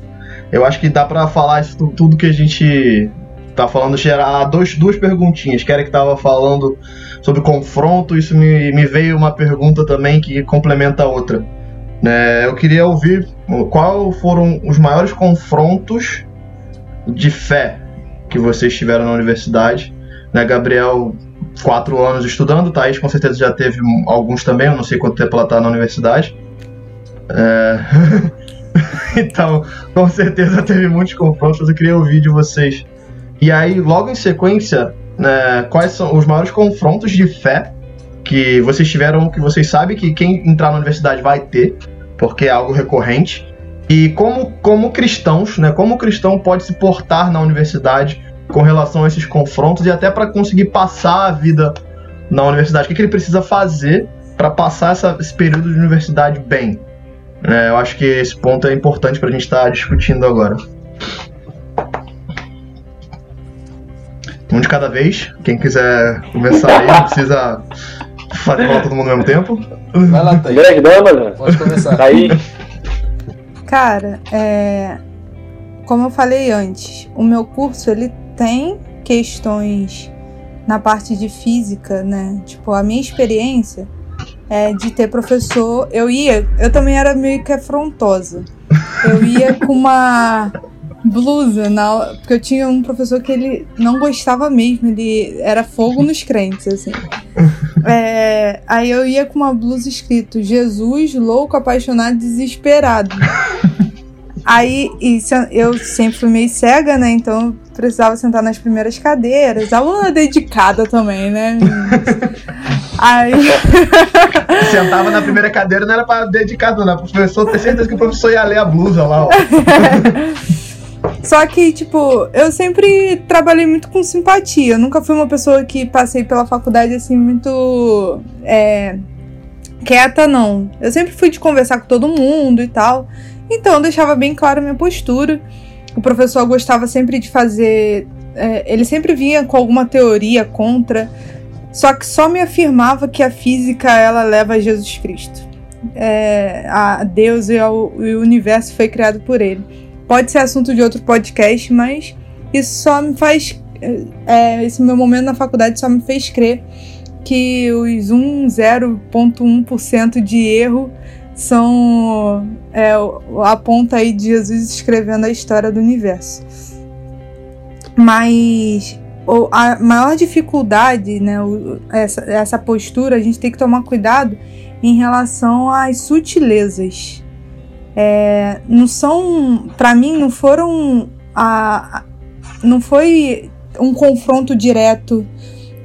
S3: eu acho que dá para falar isso tudo que a gente tá falando gerar dois, duas perguntinhas. Que era que tava falando sobre confronto, isso me, me veio uma pergunta também que complementa a outra. É, eu queria ouvir qual foram os maiores confrontos de fé que vocês tiveram na universidade. Né, Gabriel, quatro anos estudando, Thaís com certeza já teve alguns também, eu não sei quanto tempo ela está na universidade. É... então, com certeza teve muitos confrontos. Eu queria ouvir de vocês. E aí, logo em sequência, né, quais são os maiores confrontos de fé que vocês tiveram, que vocês sabem que quem entrar na universidade vai ter, porque é algo recorrente. E como, como cristãos, né, como o cristão pode se portar na universidade com relação a esses confrontos e até para conseguir passar a vida na universidade. O que, que ele precisa fazer para passar essa, esse período de universidade bem? É, eu acho que esse ponto é importante para a gente estar tá discutindo agora. Um de cada vez. Quem quiser começar aí, não precisa falar todo mundo ao mesmo tempo.
S1: Vai lá, Thaís.
S4: Grande dama, né?
S1: Pode começar.
S4: Aí.
S2: Cara, é... como eu falei antes, o meu curso ele tem questões na parte de física, né? Tipo, a minha experiência é, de ter professor. Eu ia, eu também era meio que afrontosa. Eu ia com uma blusa na porque eu tinha um professor que ele não gostava mesmo, ele era fogo nos crentes, assim. É, aí eu ia com uma blusa escrito Jesus, louco, apaixonado, desesperado. Aí, eu sempre fui meio cega, né? Então precisava sentar nas primeiras cadeiras. Aluna dedicada também, né? Aí.
S3: Sentava na primeira cadeira, não era pra dedicado, não. O professor, ter certeza que o professor ia ler a blusa lá, ó.
S2: Só que, tipo, eu sempre trabalhei muito com simpatia. Eu nunca fui uma pessoa que passei pela faculdade assim, muito. É, quieta, não. Eu sempre fui de conversar com todo mundo e tal. Então, eu deixava bem clara a minha postura. O professor gostava sempre de fazer. É, ele sempre vinha com alguma teoria contra. Só que só me afirmava que a física ela leva a Jesus Cristo. É, a Deus e, ao, e o universo foi criado por ele. Pode ser assunto de outro podcast, mas isso só me faz. É, esse meu momento na faculdade só me fez crer que os 1, 0,1% de erro são é, a ponta aí de Jesus escrevendo a história do universo. Mas a maior dificuldade, né, essa, essa postura, a gente tem que tomar cuidado em relação às sutilezas. É, não são, para mim, não foram a, não foi um confronto direto,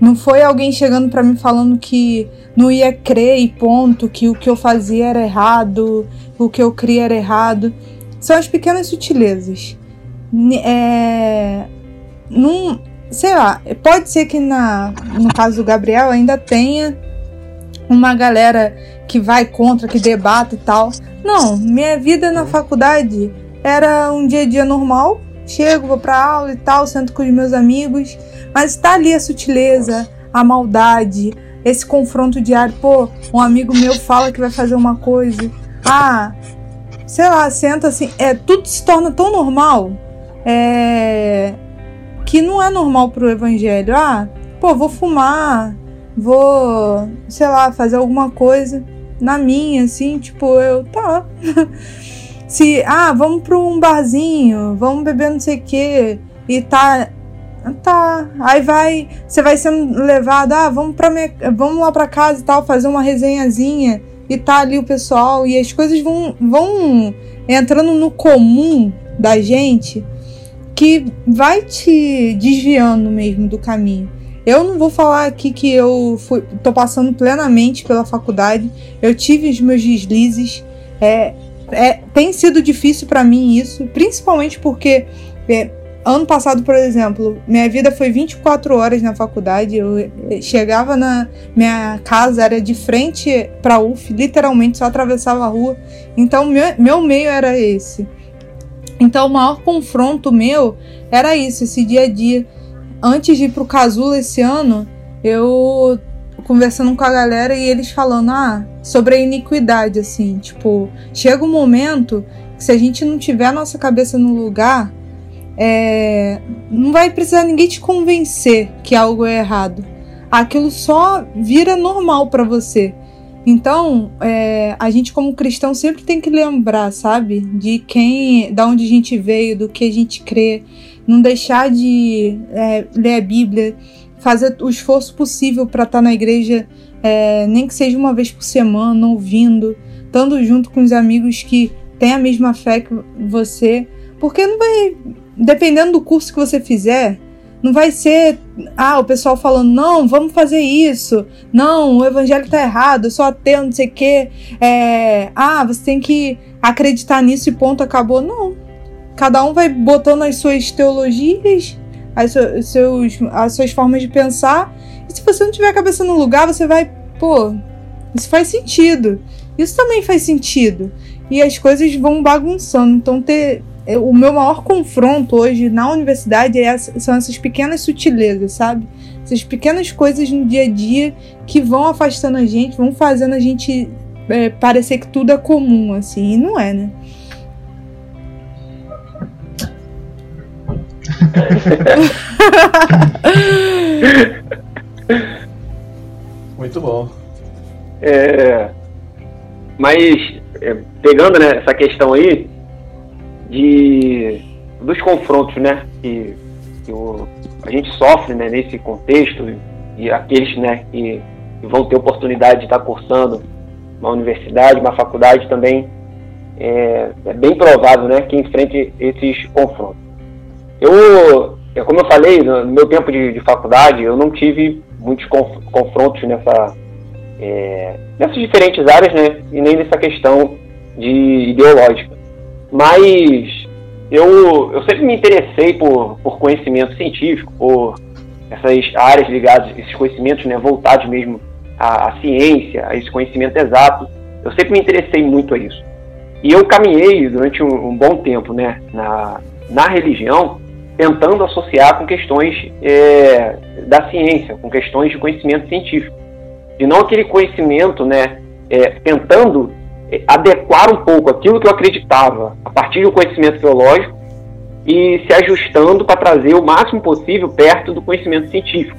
S2: não foi alguém chegando para mim falando que não ia crer e ponto, que o que eu fazia era errado, o que eu cria era errado. São as pequenas sutilezas. É, não, sei lá, pode ser que na, no caso do Gabriel ainda tenha uma galera que vai contra, que debate e tal. Não, minha vida na faculdade era um dia a dia normal. Chego, vou pra aula e tal, sento com os meus amigos. Mas tá ali a sutileza, a maldade, esse confronto diário. Pô, um amigo meu fala que vai fazer uma coisa. Ah, sei lá, senta assim. É, tudo se torna tão normal. É, que não é normal pro evangelho. Ah, pô, vou fumar, vou, sei lá, fazer alguma coisa na minha, assim, tipo, eu, tá. Se, ah, vamos pra um barzinho, vamos beber não sei o que, e tá. Tá. Aí vai, você vai sendo levado, ah, vamos, pra minha, vamos lá pra casa e tal, fazer uma resenhazinha. e tá ali o pessoal e as coisas vão, vão entrando no comum da gente que vai te desviando mesmo do caminho. Eu não vou falar aqui que eu fui, tô passando plenamente pela faculdade. Eu tive os meus deslizes. É, é, tem sido difícil para mim isso, principalmente porque é, ano passado, por exemplo, minha vida foi 24 horas na faculdade. Eu eh, chegava na minha casa, era de frente para UF, literalmente só atravessava a rua. Então, meu, meu meio era esse. Então, o maior confronto meu era isso, esse dia a dia. Antes de ir pro Casulo esse ano, eu conversando com a galera e eles falando ah, sobre a iniquidade, assim, tipo, chega um momento que se a gente não tiver a nossa cabeça no lugar, é, não vai precisar ninguém te convencer que algo é errado. Aquilo só vira normal para você. Então, é, a gente como cristão sempre tem que lembrar, sabe, de quem, da onde a gente veio, do que a gente crê, não deixar de é, ler a Bíblia, fazer o esforço possível para estar tá na igreja, é, nem que seja uma vez por semana, ouvindo, estando junto com os amigos que têm a mesma fé que você, porque não vai dependendo do curso que você fizer, não vai ser, ah, o pessoal falando, não, vamos fazer isso, não, o evangelho tá errado, eu sou ateu, não sei o quê, é, ah, você tem que acreditar nisso e ponto, acabou. Não. Cada um vai botando as suas teologias, as, seus, as suas formas de pensar, e se você não tiver a cabeça no lugar, você vai, pô, isso faz sentido. Isso também faz sentido. E as coisas vão bagunçando. Então, ter, é, o meu maior confronto hoje na universidade é essa, são essas pequenas sutilezas, sabe? Essas pequenas coisas no dia a dia que vão afastando a gente, vão fazendo a gente é, parecer que tudo é comum, assim, e não é, né?
S1: Muito bom.
S4: É, mas, é, pegando né, essa questão aí, de dos confrontos, né, que, que o, a gente sofre, né, nesse contexto e aqueles, né, que, que vão ter oportunidade de estar cursando uma universidade, uma faculdade também é, é bem provável, né, que enfrente esses confrontos. Eu, é, como eu falei, no meu tempo de, de faculdade, eu não tive muitos confrontos nessa é, nessas diferentes áreas, né, e nem nessa questão de ideológica. Mas eu, eu sempre me interessei por, por conhecimento científico, por essas áreas ligadas, esses conhecimentos né, voltados mesmo à, à ciência, a esse conhecimento exato. Eu sempre me interessei muito a isso. E eu caminhei durante um, um bom tempo né, na, na religião, tentando associar com questões é, da ciência, com questões de conhecimento científico. E não aquele conhecimento, né, é, tentando adequar um pouco aquilo que eu acreditava a partir do conhecimento teológico e se ajustando para trazer o máximo possível perto do conhecimento científico.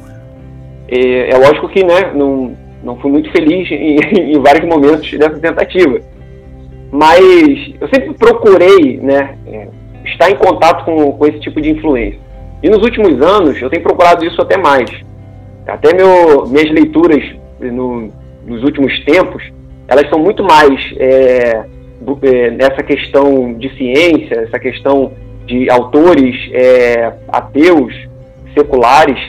S4: É, é lógico que né, não, não fui muito feliz em, em, vários momentos dessa tentativa, mas eu sempre procurei né, é, estar em contato com, com esse tipo de influência. E nos últimos anos eu tenho procurado isso até mais. Até meu, minhas leituras no, nos últimos tempos elas são muito mais é, é, nessa questão de ciência, essa questão de autores é, ateus, seculares,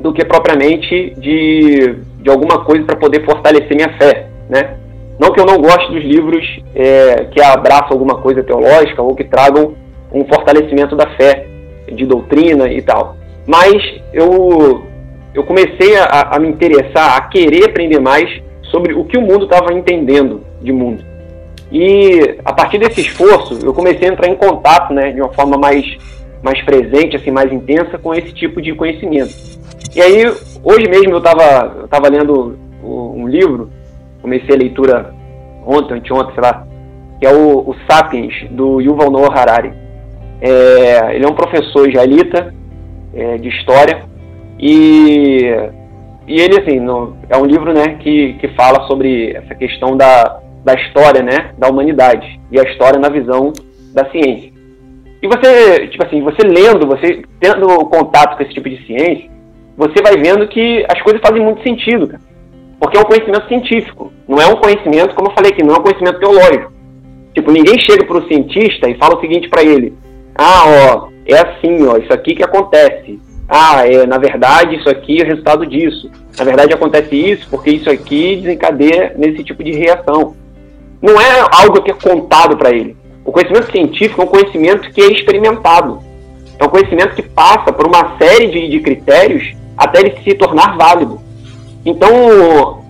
S4: do que propriamente de, de alguma coisa para poder fortalecer minha fé, né? Não que eu não goste dos livros é, que abraçam alguma coisa teológica ou que tragam um fortalecimento da fé, de doutrina e tal. Mas eu, eu comecei a, a me interessar, a querer aprender mais sobre o que o mundo estava entendendo de mundo. E a partir desse esforço, eu comecei a entrar em contato, né, de uma forma mais, mais presente, assim, mais intensa com esse tipo de conhecimento. E aí, hoje mesmo eu estava tava lendo um livro, comecei a leitura ontem, anteontem, sei lá, que é o, o Sapiens, do Yuval Noah Harari. É, ele é um professor israelita é, de história e e ele, assim, no, é um livro, né, que, que fala sobre essa questão da, da história, né, da humanidade e a história na visão da ciência. E você, tipo assim, você lendo, você tendo contato com esse tipo de ciência, você vai vendo que as coisas fazem muito sentido, cara. Porque é um conhecimento científico, Não é um conhecimento, como eu falei aqui, não é um conhecimento teológico. Tipo, ninguém chega para o cientista e fala o seguinte para ele: ah, ó, é assim, ó, isso aqui que acontece. Ah, é, na verdade, isso aqui é resultado disso. Na verdade, acontece isso porque isso aqui desencadeia nesse tipo de reação. Não é algo que é contado para ele. O conhecimento científico é um conhecimento que é experimentado. É um conhecimento que passa por uma série de, de critérios até ele se tornar válido. Então,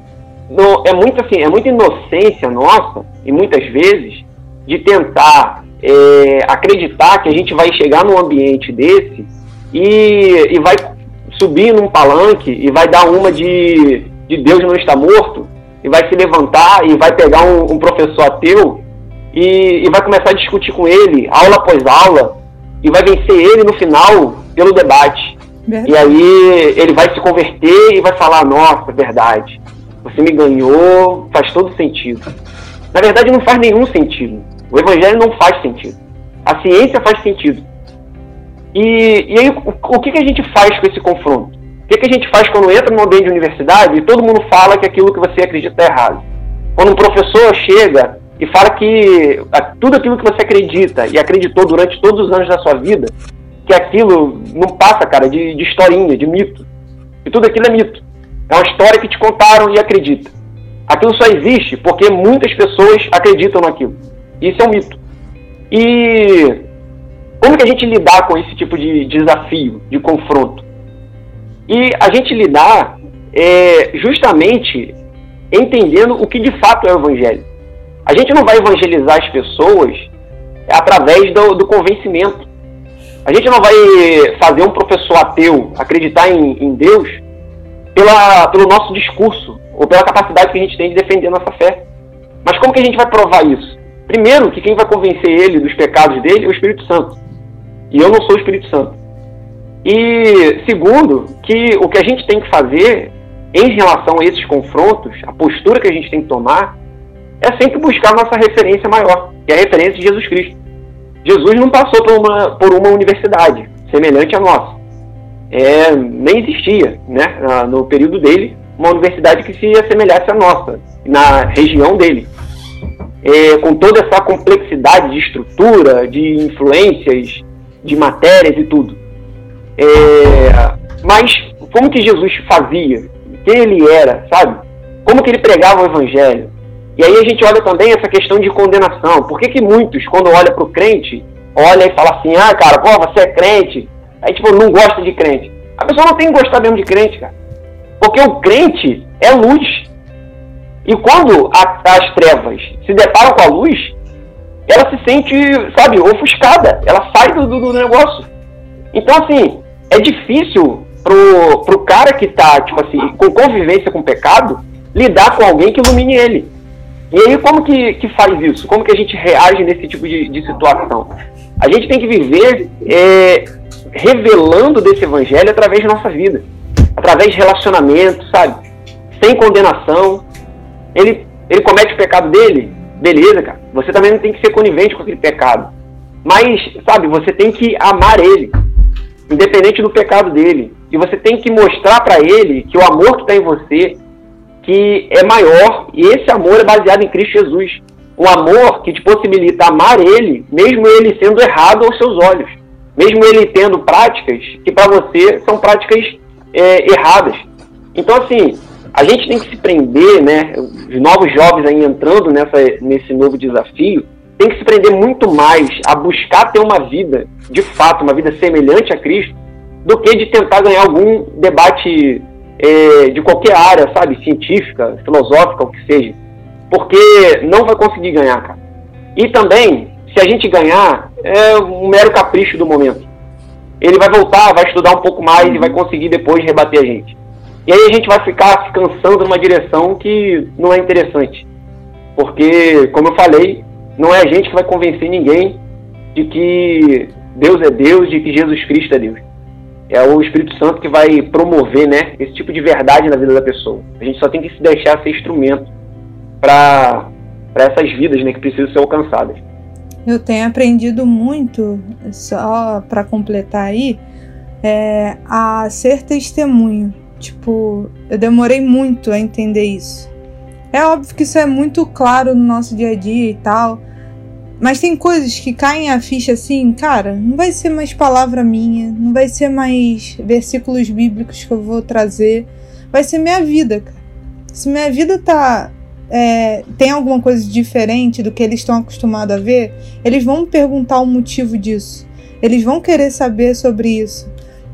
S4: no, é muito assim, é muita inocência nossa, e muitas vezes, de tentar é, acreditar que a gente vai chegar num ambiente desse e, e vai subir num palanque e vai dar uma de, de Deus não está morto e vai se levantar e vai pegar um, um professor ateu e, e, vai começar a discutir com ele, aula após aula, e vai vencer ele no final pelo debate. Verdade. E aí ele vai se converter e vai falar: Nossa, verdade, você me ganhou, faz todo sentido. Na verdade, não faz nenhum sentido. O evangelho não faz sentido. A ciência faz sentido. E, e aí, o, o que, que a gente faz com esse confronto? O que, que a gente faz quando entra num ambiente de universidade e todo mundo fala que aquilo que você acredita é errado? Quando um professor chega e fala que tudo aquilo que você acredita e acreditou durante todos os anos da sua vida, que aquilo não passa, cara, de, de historinha, de mito. E tudo aquilo é mito. É uma história que te contaram e acredita. Aquilo só existe porque muitas pessoas acreditam naquilo. Isso é um mito. E como que a gente lidar com esse tipo de desafio, de confronto? E a gente lidar é, justamente entendendo o que de fato é o evangelho. A gente não vai evangelizar as pessoas através do, do convencimento. A gente não vai fazer um professor ateu acreditar em, em Deus pela, pelo nosso discurso ou pela capacidade que a gente tem de defender nossa fé. Mas como que a gente vai provar isso? Primeiro, que quem vai convencer ele dos pecados dele é o Espírito Santo. E eu não sou o Espírito Santo. E segundo, que o que a gente tem que fazer em relação a esses confrontos, a postura que a gente tem que tomar, é sempre buscar nossa referência maior, que é a referência de Jesus Cristo. Jesus não passou por uma, por uma universidade semelhante à nossa. É, nem existia, né, no período dele, uma universidade que se assemelhasse à nossa, na região dele. É, com toda essa complexidade de estrutura, de influências, de matérias e tudo. É, mas como que Jesus fazia? Quem ele era, sabe? Como que ele pregava o evangelho? E aí a gente olha também essa questão de condenação. Por que, que muitos, quando olham para o crente, olha e fala assim, ah, cara, pô, você é crente. Aí, tipo, não gosta de crente. A pessoa não tem que gostar mesmo de crente, cara. Porque o crente é luz. E quando a, as trevas se deparam com a luz, ela se sente, sabe, ofuscada. Ela sai do, do negócio. Então, assim, é difícil pro, pro cara que tá, tipo assim, com convivência com pecado, lidar com alguém que ilumine ele. E aí, como que, que faz isso? Como que a gente reage nesse tipo de, de situação? A gente tem que viver é, revelando desse evangelho através da nossa vida, através de relacionamento, sabe? Sem condenação. Ele, ele comete o pecado dele, beleza, cara. Você também não tem que ser conivente com aquele pecado. Mas, sabe, você tem que amar ele, independente do pecado dele. E você tem que mostrar para ele que o amor que está em você que é maior e esse amor é baseado em Cristo Jesus. Um amor que te possibilita amar Ele, mesmo Ele sendo errado aos seus olhos, mesmo Ele tendo práticas que para você são práticas é, erradas. Então, assim, a gente tem que se prender, né? Os novos jovens aí entrando nessa, nesse novo desafio, tem que se prender muito mais a buscar ter uma vida, de fato, uma vida semelhante a Cristo, do que de tentar ganhar algum debate é, de qualquer área, sabe? Científica, filosófica, o que seja. Porque não vai conseguir ganhar, cara. E também, se a gente ganhar, é um mero capricho do momento. Ele vai voltar, vai estudar um pouco mais e vai conseguir depois rebater a gente. E aí a gente vai ficar se cansando numa direção que não é interessante. Porque, como eu falei, não é a gente que vai convencer ninguém de que Deus é Deus, de que Jesus Cristo é Deus é o Espírito Santo que vai promover né, esse tipo de verdade na vida da pessoa. A gente só tem que se deixar ser instrumento para essas vidas né, que precisam ser alcançadas.
S2: Eu tenho aprendido muito, só para completar aí, é, a ser testemunho. Tipo, eu demorei muito a entender isso. É óbvio que isso é muito claro no nosso dia a dia e tal. Mas tem coisas que caem a ficha assim, cara, não vai ser mais palavra minha, não vai ser mais versículos bíblicos que eu vou trazer, vai ser minha vida, cara. Se minha vida tá. É, tem alguma coisa diferente do que eles estão acostumados a ver, eles vão perguntar o motivo disso. Eles vão querer saber sobre isso.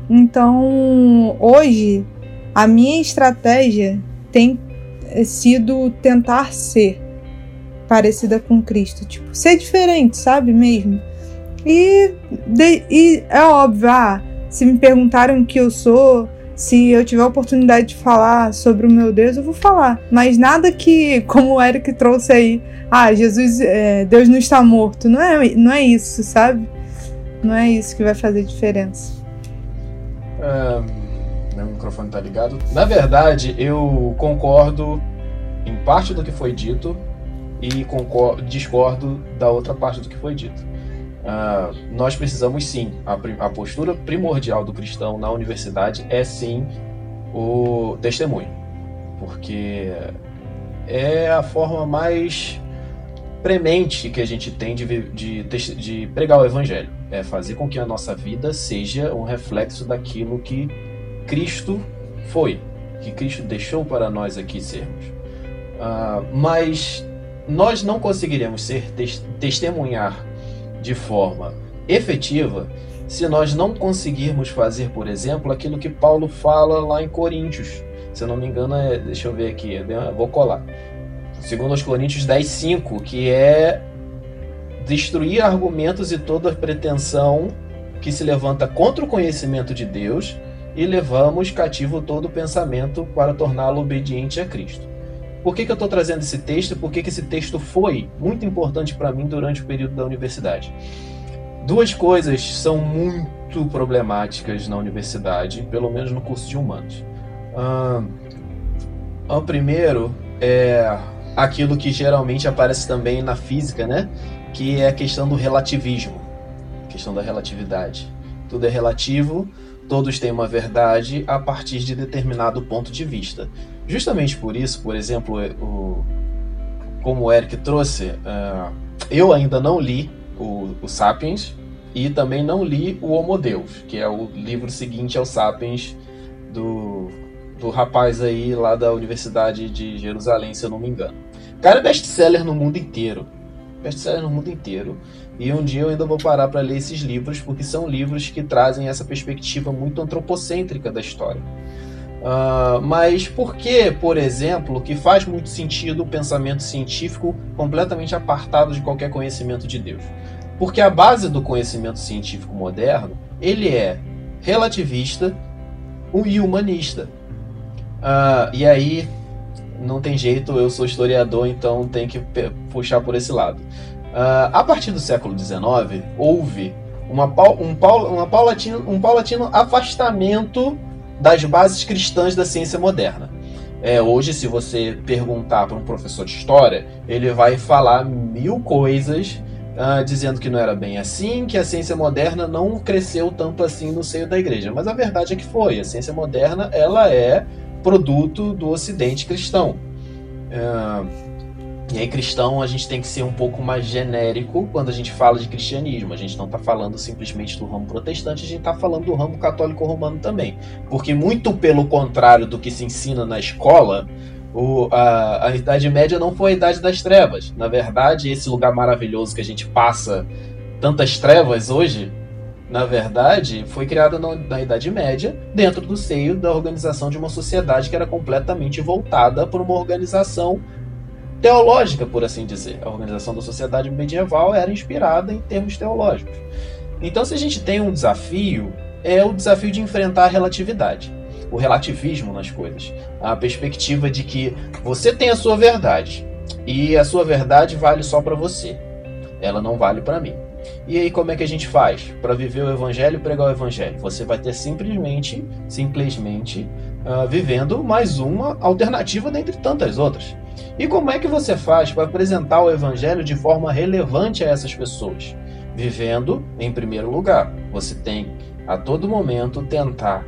S2: Então, hoje, a minha estratégia tem sido tentar ser parecida com Cristo. Tipo, ser diferente, sabe mesmo? E, de, e é óbvio, ah, se me perguntaram o que eu sou, se eu tiver a oportunidade de falar sobre o meu Deus, eu vou falar. Mas nada que, como o Eric trouxe aí, ah, Jesus, é, Deus não está morto. Não é, não é isso, sabe? Não é isso que vai fazer diferença.
S1: Um, meu microfone tá ligado. Na verdade, eu concordo em parte do que foi dito, e concordo, discordo da outra parte do que foi dito. Uh, nós precisamos sim, a, a, postura primordial do cristão na universidade é sim o testemunho, porque é a forma mais premente que a gente tem de, de, de pregar o evangelho, é fazer com que a nossa vida seja um reflexo daquilo que Cristo foi, que Cristo deixou para nós aqui sermos. Uh, mas nós não conseguiremos ser testemunhar de forma efetiva se nós não conseguirmos fazer, por exemplo, aquilo que Paulo fala lá em Coríntios. Se eu não me engano, é, deixa eu ver aqui, vou colar. Segundo os Coríntios 10:5, que é destruir argumentos e toda pretensão que se levanta contra o conhecimento de Deus e levamos cativo todo pensamento para torná-lo obediente a Cristo. Por que, que eu estou trazendo esse texto? Por que, que esse texto foi muito importante para mim durante o período da universidade? Duas coisas são muito problemáticas na universidade, pelo menos no curso de humanos. Um, o primeiro é aquilo que geralmente aparece também na física, né? Que é a questão do relativismo, a questão da relatividade. Tudo é relativo, todos têm uma verdade a partir de determinado ponto de vista. Justamente por isso, por exemplo, o, como o Eric trouxe, uh, eu ainda não li o, o, Sapiens e também não li o Homo Deus, que é o livro seguinte ao Sapiens do, do rapaz aí lá da Universidade de Jerusalém, se eu não me engano. O cara é best-seller no mundo inteiro. Best-seller no mundo inteiro. E um dia eu ainda vou parar para ler esses livros, porque são livros que trazem essa perspectiva muito antropocêntrica da história. Uh, mas por que, por exemplo, que faz muito sentido o pensamento científico completamente apartado de qualquer conhecimento de Deus? Porque a base do conhecimento científico moderno ele é relativista e humanista. Uh, e aí não tem jeito, eu sou historiador, então tem que puxar por esse lado. Uh, a partir do século XIX houve uma, um, uma paulatino, um paulatino afastamento das bases cristãs da ciência moderna. É, hoje, se você perguntar para um professor de história, ele vai falar mil coisas uh, dizendo que não era bem assim, que a ciência moderna não cresceu tanto assim no seio da igreja. Mas a verdade é que foi. A ciência moderna ela é produto do Ocidente cristão. Uh, e aí, cristão, a gente tem que ser um pouco mais genérico quando a gente fala de cristianismo. A gente não está falando simplesmente do ramo protestante, a gente está falando do ramo católico romano também. Porque, muito pelo contrário do que se ensina na escola, o, a, a Idade Média não foi a Idade das Trevas. Na verdade, esse lugar maravilhoso que a gente passa tantas trevas hoje, na verdade, foi criado na, na, Idade Média, dentro do seio da organização de uma sociedade que era completamente voltada para uma organização teológica, por assim dizer. A organização da sociedade medieval era inspirada em termos teológicos. Então, se a gente tem um desafio, é o desafio de enfrentar a relatividade, o relativismo nas coisas, a perspectiva de que você tem a sua verdade e a sua verdade vale só para você, ela não vale para mim. E aí como é que a gente faz para viver o evangelho e pregar o evangelho? Você vai ter simplesmente, simplesmente uh, vivendo mais uma alternativa dentre tantas outras. E como é que você faz para apresentar o evangelho de forma relevante a essas pessoas? Vivendo em primeiro lugar. Você tem a todo momento tentar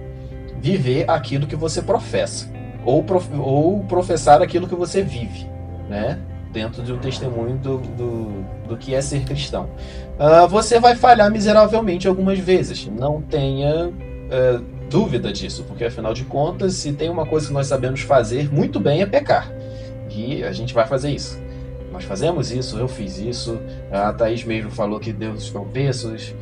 S1: viver aquilo que você professa ou, prof, ou professar aquilo que você vive. né? Dentro do testemunho do, do, do que é ser cristão. Uh, você vai falhar miseravelmente algumas vezes. Não tenha uh, dúvida disso, porque afinal de contas, se tem uma coisa que nós sabemos fazer muito bem é pecar. A gente vai fazer isso. Nós fazemos isso, eu fiz isso, a Thaís mesmo falou que deu os tropeços.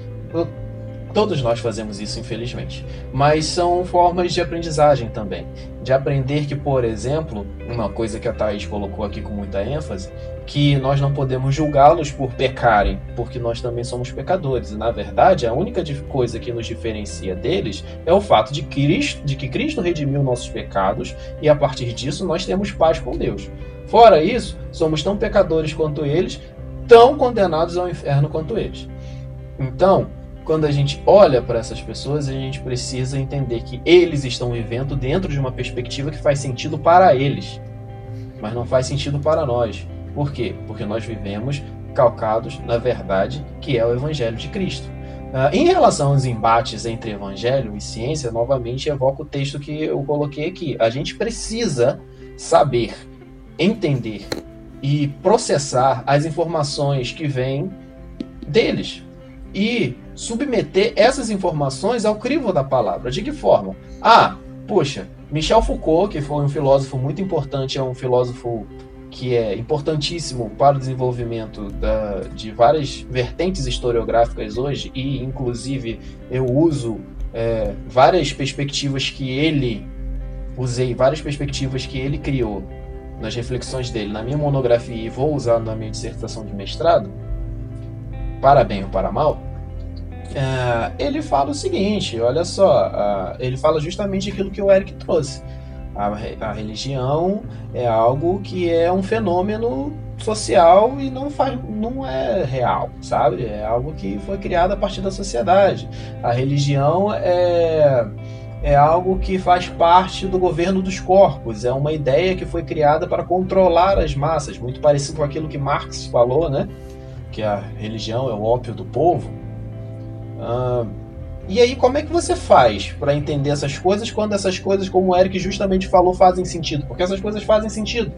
S1: Todos nós fazemos isso, infelizmente. Mas são formas de aprendizagem também. De aprender que, por exemplo, uma coisa que a Thaís colocou aqui com muita ênfase, que nós não podemos julgá-los por pecarem, porque nós também somos pecadores. E, na verdade, a única coisa que nos diferencia deles é o fato de, Cristo, de que Cristo redimiu nossos pecados e, a partir disso, nós temos paz com Deus. Fora isso, somos tão pecadores quanto eles, tão condenados ao inferno quanto eles. Então, quando a gente olha para essas pessoas, a gente precisa entender que eles estão vivendo dentro de uma perspectiva que faz sentido para eles, mas não faz sentido para nós. Por quê? Porque nós vivemos calcados na verdade que é o Evangelho de Cristo. Uh, em relação aos embates entre Evangelho e ciência, novamente evoco o texto que eu coloquei aqui. A gente precisa saber entender e processar as informações que vêm deles e submeter essas informações ao crivo da palavra. De que forma? Ah, puxa, Michel Foucault, que foi um filósofo muito importante, é um filósofo que é importantíssimo para o desenvolvimento da, de várias vertentes historiográficas hoje, e inclusive eu uso é, várias perspectivas que ele usei, várias perspectivas que ele criou nas reflexões dele na minha monografia e vou usar na minha dissertação de mestrado, para bem ou para mal, uh, ele fala o seguinte: olha só, ele fala justamente aquilo que o Eric trouxe. A, a, religião é algo que é um fenômeno social e não, faz, não é real, sabe? É algo que foi criado a partir da sociedade. A religião é é algo que faz parte do governo dos corpos, é uma ideia que foi criada para controlar as massas, muito parecido com aquilo que Marx falou, né? Que a religião é o ópio do povo. E aí, como é que você faz para entender essas coisas quando essas coisas, como o Eric justamente falou, fazem sentido? Porque essas coisas fazem sentido.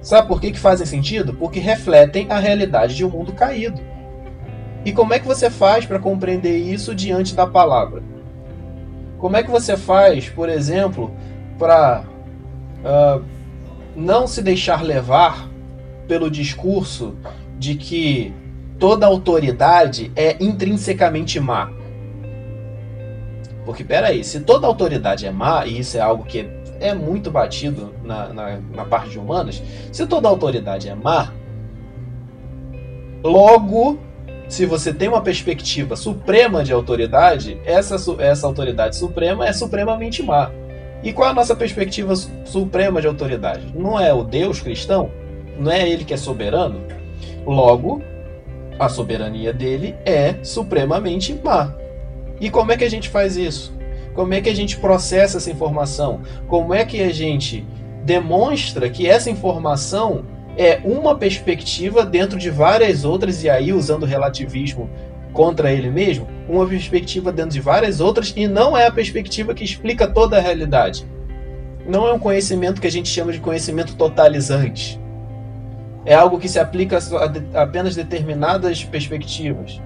S1: Sabe por que, que fazem sentido? Porque refletem a realidade de um mundo caído. E como é que você faz para compreender isso diante da palavra? Como é que você faz, por exemplo, para uh, não se deixar levar pelo discurso de que toda autoridade é intrinsecamente má? Porque, peraí, se toda autoridade é má, e isso é algo que é muito batido na, na, na parte de humanas, se toda autoridade é má, logo se você tem uma perspectiva suprema de autoridade, essa, essa autoridade suprema é supremamente má. E qual é a nossa perspectiva suprema de autoridade? Não é o Deus cristão? Não é ele que é soberano? Logo, a soberania dele é supremamente má. E como é que a gente faz isso? Como é que a gente processa essa informação? Como é que a gente demonstra que essa informação é uma perspectiva dentro de várias outras, e aí usando relativismo contra ele mesmo, uma perspectiva dentro de várias outras, e não é a perspectiva que explica toda a realidade. Não é um conhecimento que a gente chama de conhecimento totalizante. É algo que se aplica a apenas determinadas perspectivas.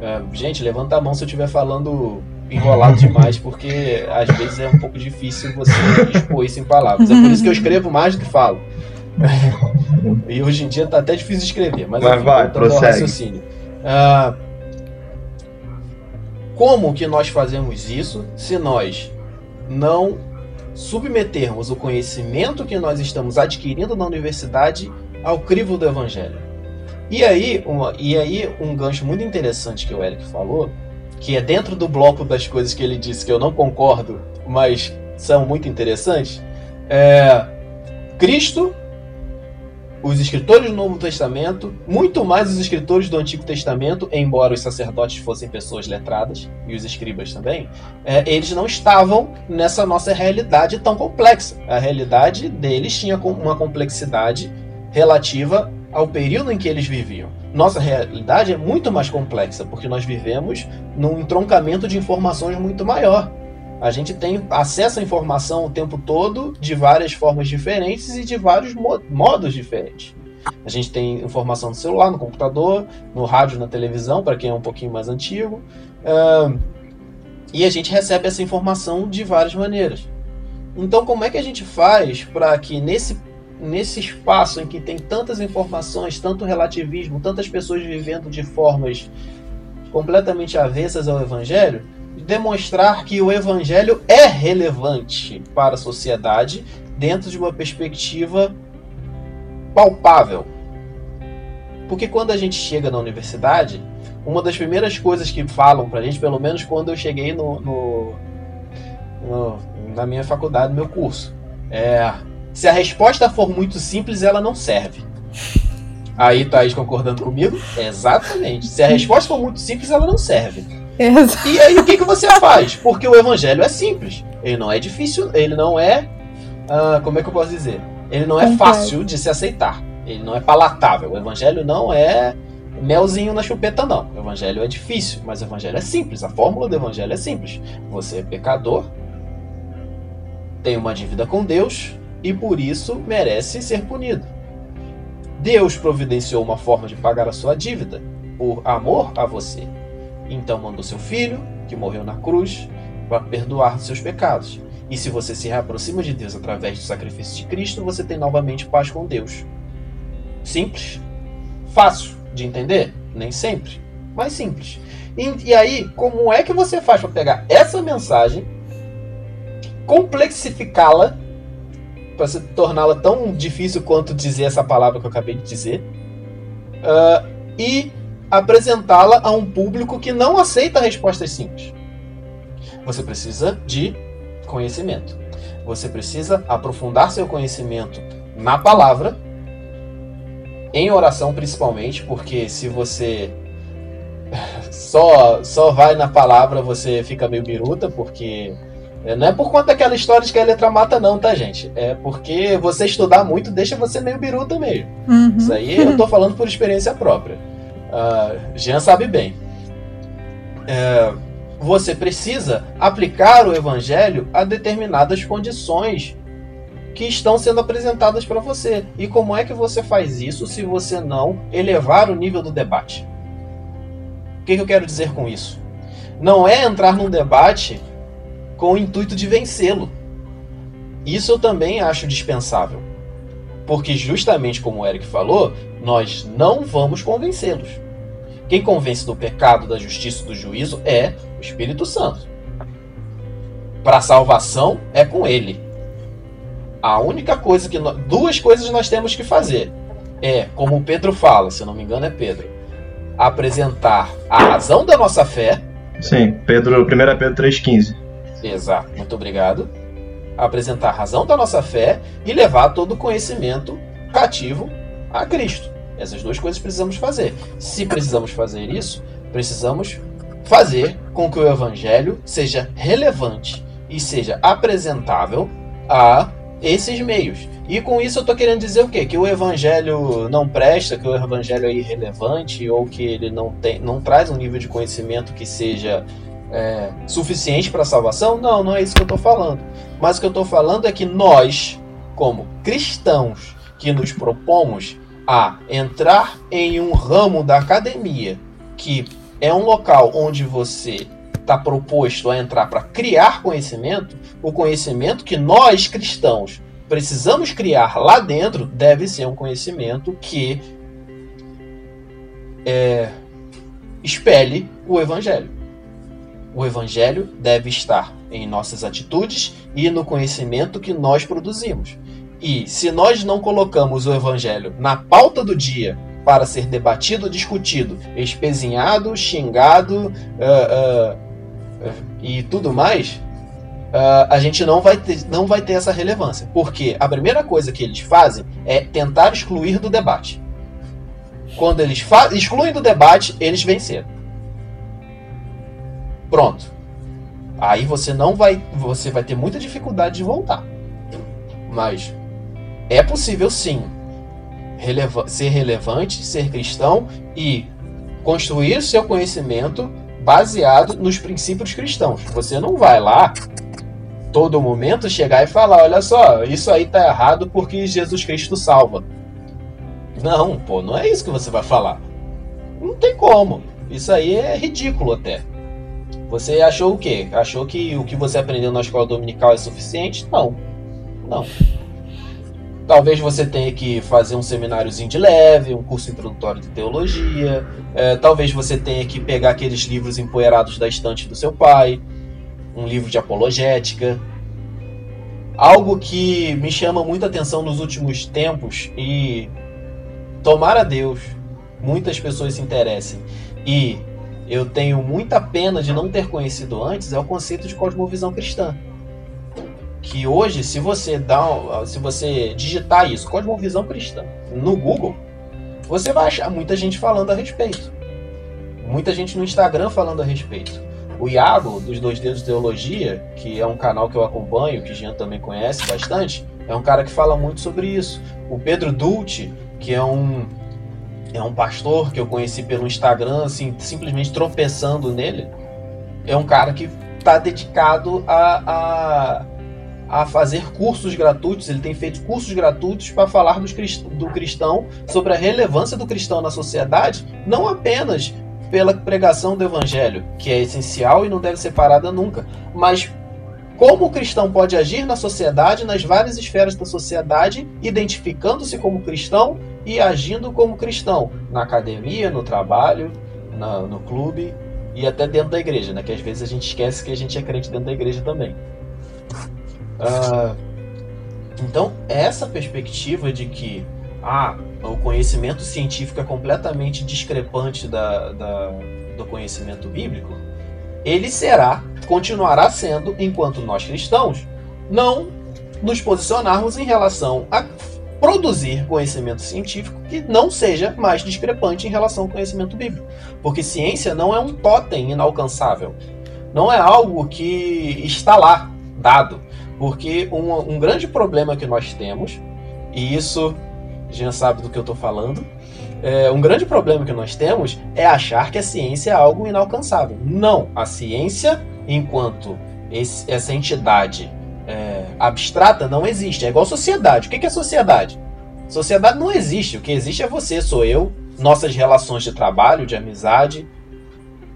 S1: É, gente, levanta a mão se eu estiver falando enrolado demais, porque às vezes é um pouco difícil você expor isso em palavras. É por isso que eu escrevo mais do que falo e hoje em dia tá até difícil escrever, mas,
S3: mas enfim, vai, prossegue.
S1: raciocínio. Ah, como que nós fazemos isso se nós não submetermos o conhecimento que nós estamos adquirindo na universidade ao crivo do evangelho? E aí, uma, e aí um gancho muito interessante que o Eric falou, que é dentro do bloco das coisas que ele disse que eu não concordo, mas são muito interessantes, é Cristo os escritores do Novo Testamento, muito mais os escritores do Antigo Testamento, embora os sacerdotes fossem pessoas letradas, e os escribas também, é, eles não estavam nessa nossa realidade tão complexa. A realidade deles tinha uma complexidade relativa ao período em que eles viviam. Nossa realidade é muito mais complexa, porque nós vivemos num entroncamento de informações muito maior. A gente tem acesso à informação o tempo todo de várias formas diferentes e de vários modos diferentes. A gente tem informação no celular, no computador, no rádio, na televisão, para quem é um pouquinho mais antigo. Uh, e a gente recebe essa informação de várias maneiras. Então, como é que a gente faz para que nesse, nesse espaço em que tem tantas informações, tanto relativismo, tantas pessoas vivendo de formas completamente avessas ao Evangelho, demonstrar que o evangelho é relevante para a sociedade dentro de uma perspectiva palpável. Porque quando a gente chega na universidade, uma das primeiras coisas que falam pra gente, pelo menos quando eu cheguei no, no, no na minha faculdade, no meu curso, é se a resposta for muito simples, ela não serve. Aí, Thaís concordando comigo? Exatamente. Se a resposta for muito simples, ela não serve. Exato. E aí o que, que você faz? Porque o evangelho é simples. Ele não é difícil, ele não é. Uh, como é que eu posso dizer? Ele não é fácil de se aceitar. Ele não é palatável. O evangelho não é melzinho na chupeta, não. O evangelho é difícil, mas o evangelho é simples. A fórmula do evangelho é simples. Você é pecador, tem uma dívida com Deus e por isso merece ser punido. Deus providenciou uma forma de pagar a sua dívida por amor a você. Então mandou seu filho, que morreu na cruz, para perdoar seus pecados. E se você se reaproxima de Deus através do sacrifício de Cristo, você tem novamente paz com Deus. Simples, fácil de entender? Nem sempre, mas simples. E, e aí, como é que você faz para pegar essa mensagem, complexificá-la, para se torná-la tão difícil quanto dizer essa palavra que eu acabei de dizer, uh, e apresentá-la a um público que não aceita respostas simples. Você precisa de conhecimento. Você precisa aprofundar seu conhecimento na palavra, em oração principalmente, porque se você só só vai na palavra, você fica meio biruta, porque não é por conta daquela história de que a letra mata, não, tá, gente? É porque você estudar muito deixa você meio biruta mesmo. Uhum. Isso aí eu tô falando por experiência própria. Uh, Jean sabe bem. É, você precisa aplicar o evangelho a determinadas condições que estão sendo apresentadas para você. E como é que você faz isso se você não elevar o nível do debate? O que, que eu quero dizer com isso? Não é entrar num debate com o intuito de vencê-lo. Isso eu também acho dispensável. Porque, justamente como o Eric falou, nós não vamos convencê-los. Quem convence do pecado, da justiça e do juízo é o Espírito Santo. Para a salvação é com ele. A única coisa que nós, duas coisas nós temos que fazer é, como Pedro fala, se eu não me engano é Pedro, apresentar a razão da nossa fé.
S3: Sim, Pedro, 1 Pedro 3,15.
S1: Exato, muito obrigado apresentar a razão da nossa fé e levar todo o conhecimento cativo a Cristo. Essas duas coisas precisamos fazer. Se precisamos fazer isso, precisamos fazer com que o evangelho seja relevante e seja apresentável a esses meios. E com isso eu estou querendo dizer o quê? Que o evangelho não presta, que o evangelho é irrelevante ou que ele não, tem, não traz um nível de conhecimento que seja é, suficiente para salvação? Não, não é isso que eu estou falando. Mas o que eu estou falando é que nós, como cristãos que nos propomos a entrar em um ramo da academia que é um local onde você está proposto a entrar para criar conhecimento, o conhecimento que nós cristãos precisamos criar lá dentro deve ser um conhecimento que é, espelhe o evangelho. O evangelho deve estar em nossas atitudes e no conhecimento que nós produzimos. E se nós não colocamos o evangelho na pauta do dia para ser debatido, discutido, espezinhado, xingado uh, uh, uh, e tudo mais, a gente não vai, ter, não vai ter essa relevância. Porque a primeira coisa que eles fazem é tentar excluir do debate. Quando eles excluem do debate, eles venceram. Pronto. Aí você não vai, você vai ter muita dificuldade de voltar. Mas é possível sim releva ser relevante, ser cristão e construir seu conhecimento baseado nos princípios cristãos. Você não vai lá todo momento chegar e falar: olha só, isso aí tá errado porque Jesus Cristo salva. Não, pô, não é isso que você vai falar. Não tem como. Isso aí é ridículo até. Você achou o quê? Achou que o que você aprendeu na escola dominical é suficiente? Não. Não. Talvez você tenha que fazer um semináriozinho de leve, um curso introdutório de teologia. É, talvez você tenha que pegar aqueles livros empoeirados da estante do seu pai, um livro de apologética. Algo que me chama muita atenção nos últimos tempos e tomara Deus muitas pessoas se interessem e eu tenho muita pena de não ter conhecido antes é o conceito de cosmovisão cristã. Que hoje, se você dá, se você digitar isso, cosmovisão cristã, no Google, você vai achar muita gente falando a respeito. Muita gente no Instagram falando a respeito. O Iago, dos Dois Dedos de Teologia, que é um canal que eu acompanho, que Jean também conhece bastante, é um cara que fala muito sobre isso. O Pedro Dulce, que é um, é um pastor que eu conheci pelo Instagram, assim, simplesmente tropeçando nele, é um cara que está dedicado a, a, a, fazer cursos gratuitos. Ele tem feito cursos gratuitos para falar dos, do cristão sobre a relevância do cristão na sociedade, não apenas pela pregação do evangelho, que é essencial e não deve ser parada nunca, mas como o cristão pode agir na sociedade, nas várias esferas da sociedade, identificando-se como cristão e agindo como cristão, na academia, no trabalho, na, no clube e até dentro da igreja, né? Que às vezes a gente esquece que a gente é crente dentro da igreja também. Uh, então, essa perspectiva de que ah, o conhecimento científico é completamente discrepante da, da, do conhecimento bíblico, ele será, continuará sendo, enquanto nós cristãos, não nos posicionarmos em relação a produzir conhecimento científico que não seja mais discrepante em relação ao conhecimento bíblico. Porque ciência não é um totem inalcançável. Não é algo que está lá, dado. Porque um, um grande problema que nós temos, e isso Jean sabe do que eu estou falando. É, um grande problema que nós temos é achar que a ciência é algo inalcançável. Não, a ciência, enquanto esse, essa entidade é, abstrata, não existe. É igual sociedade. O que é sociedade? Sociedade não existe. O que existe é você, sou eu, nossas relações de trabalho, de amizade.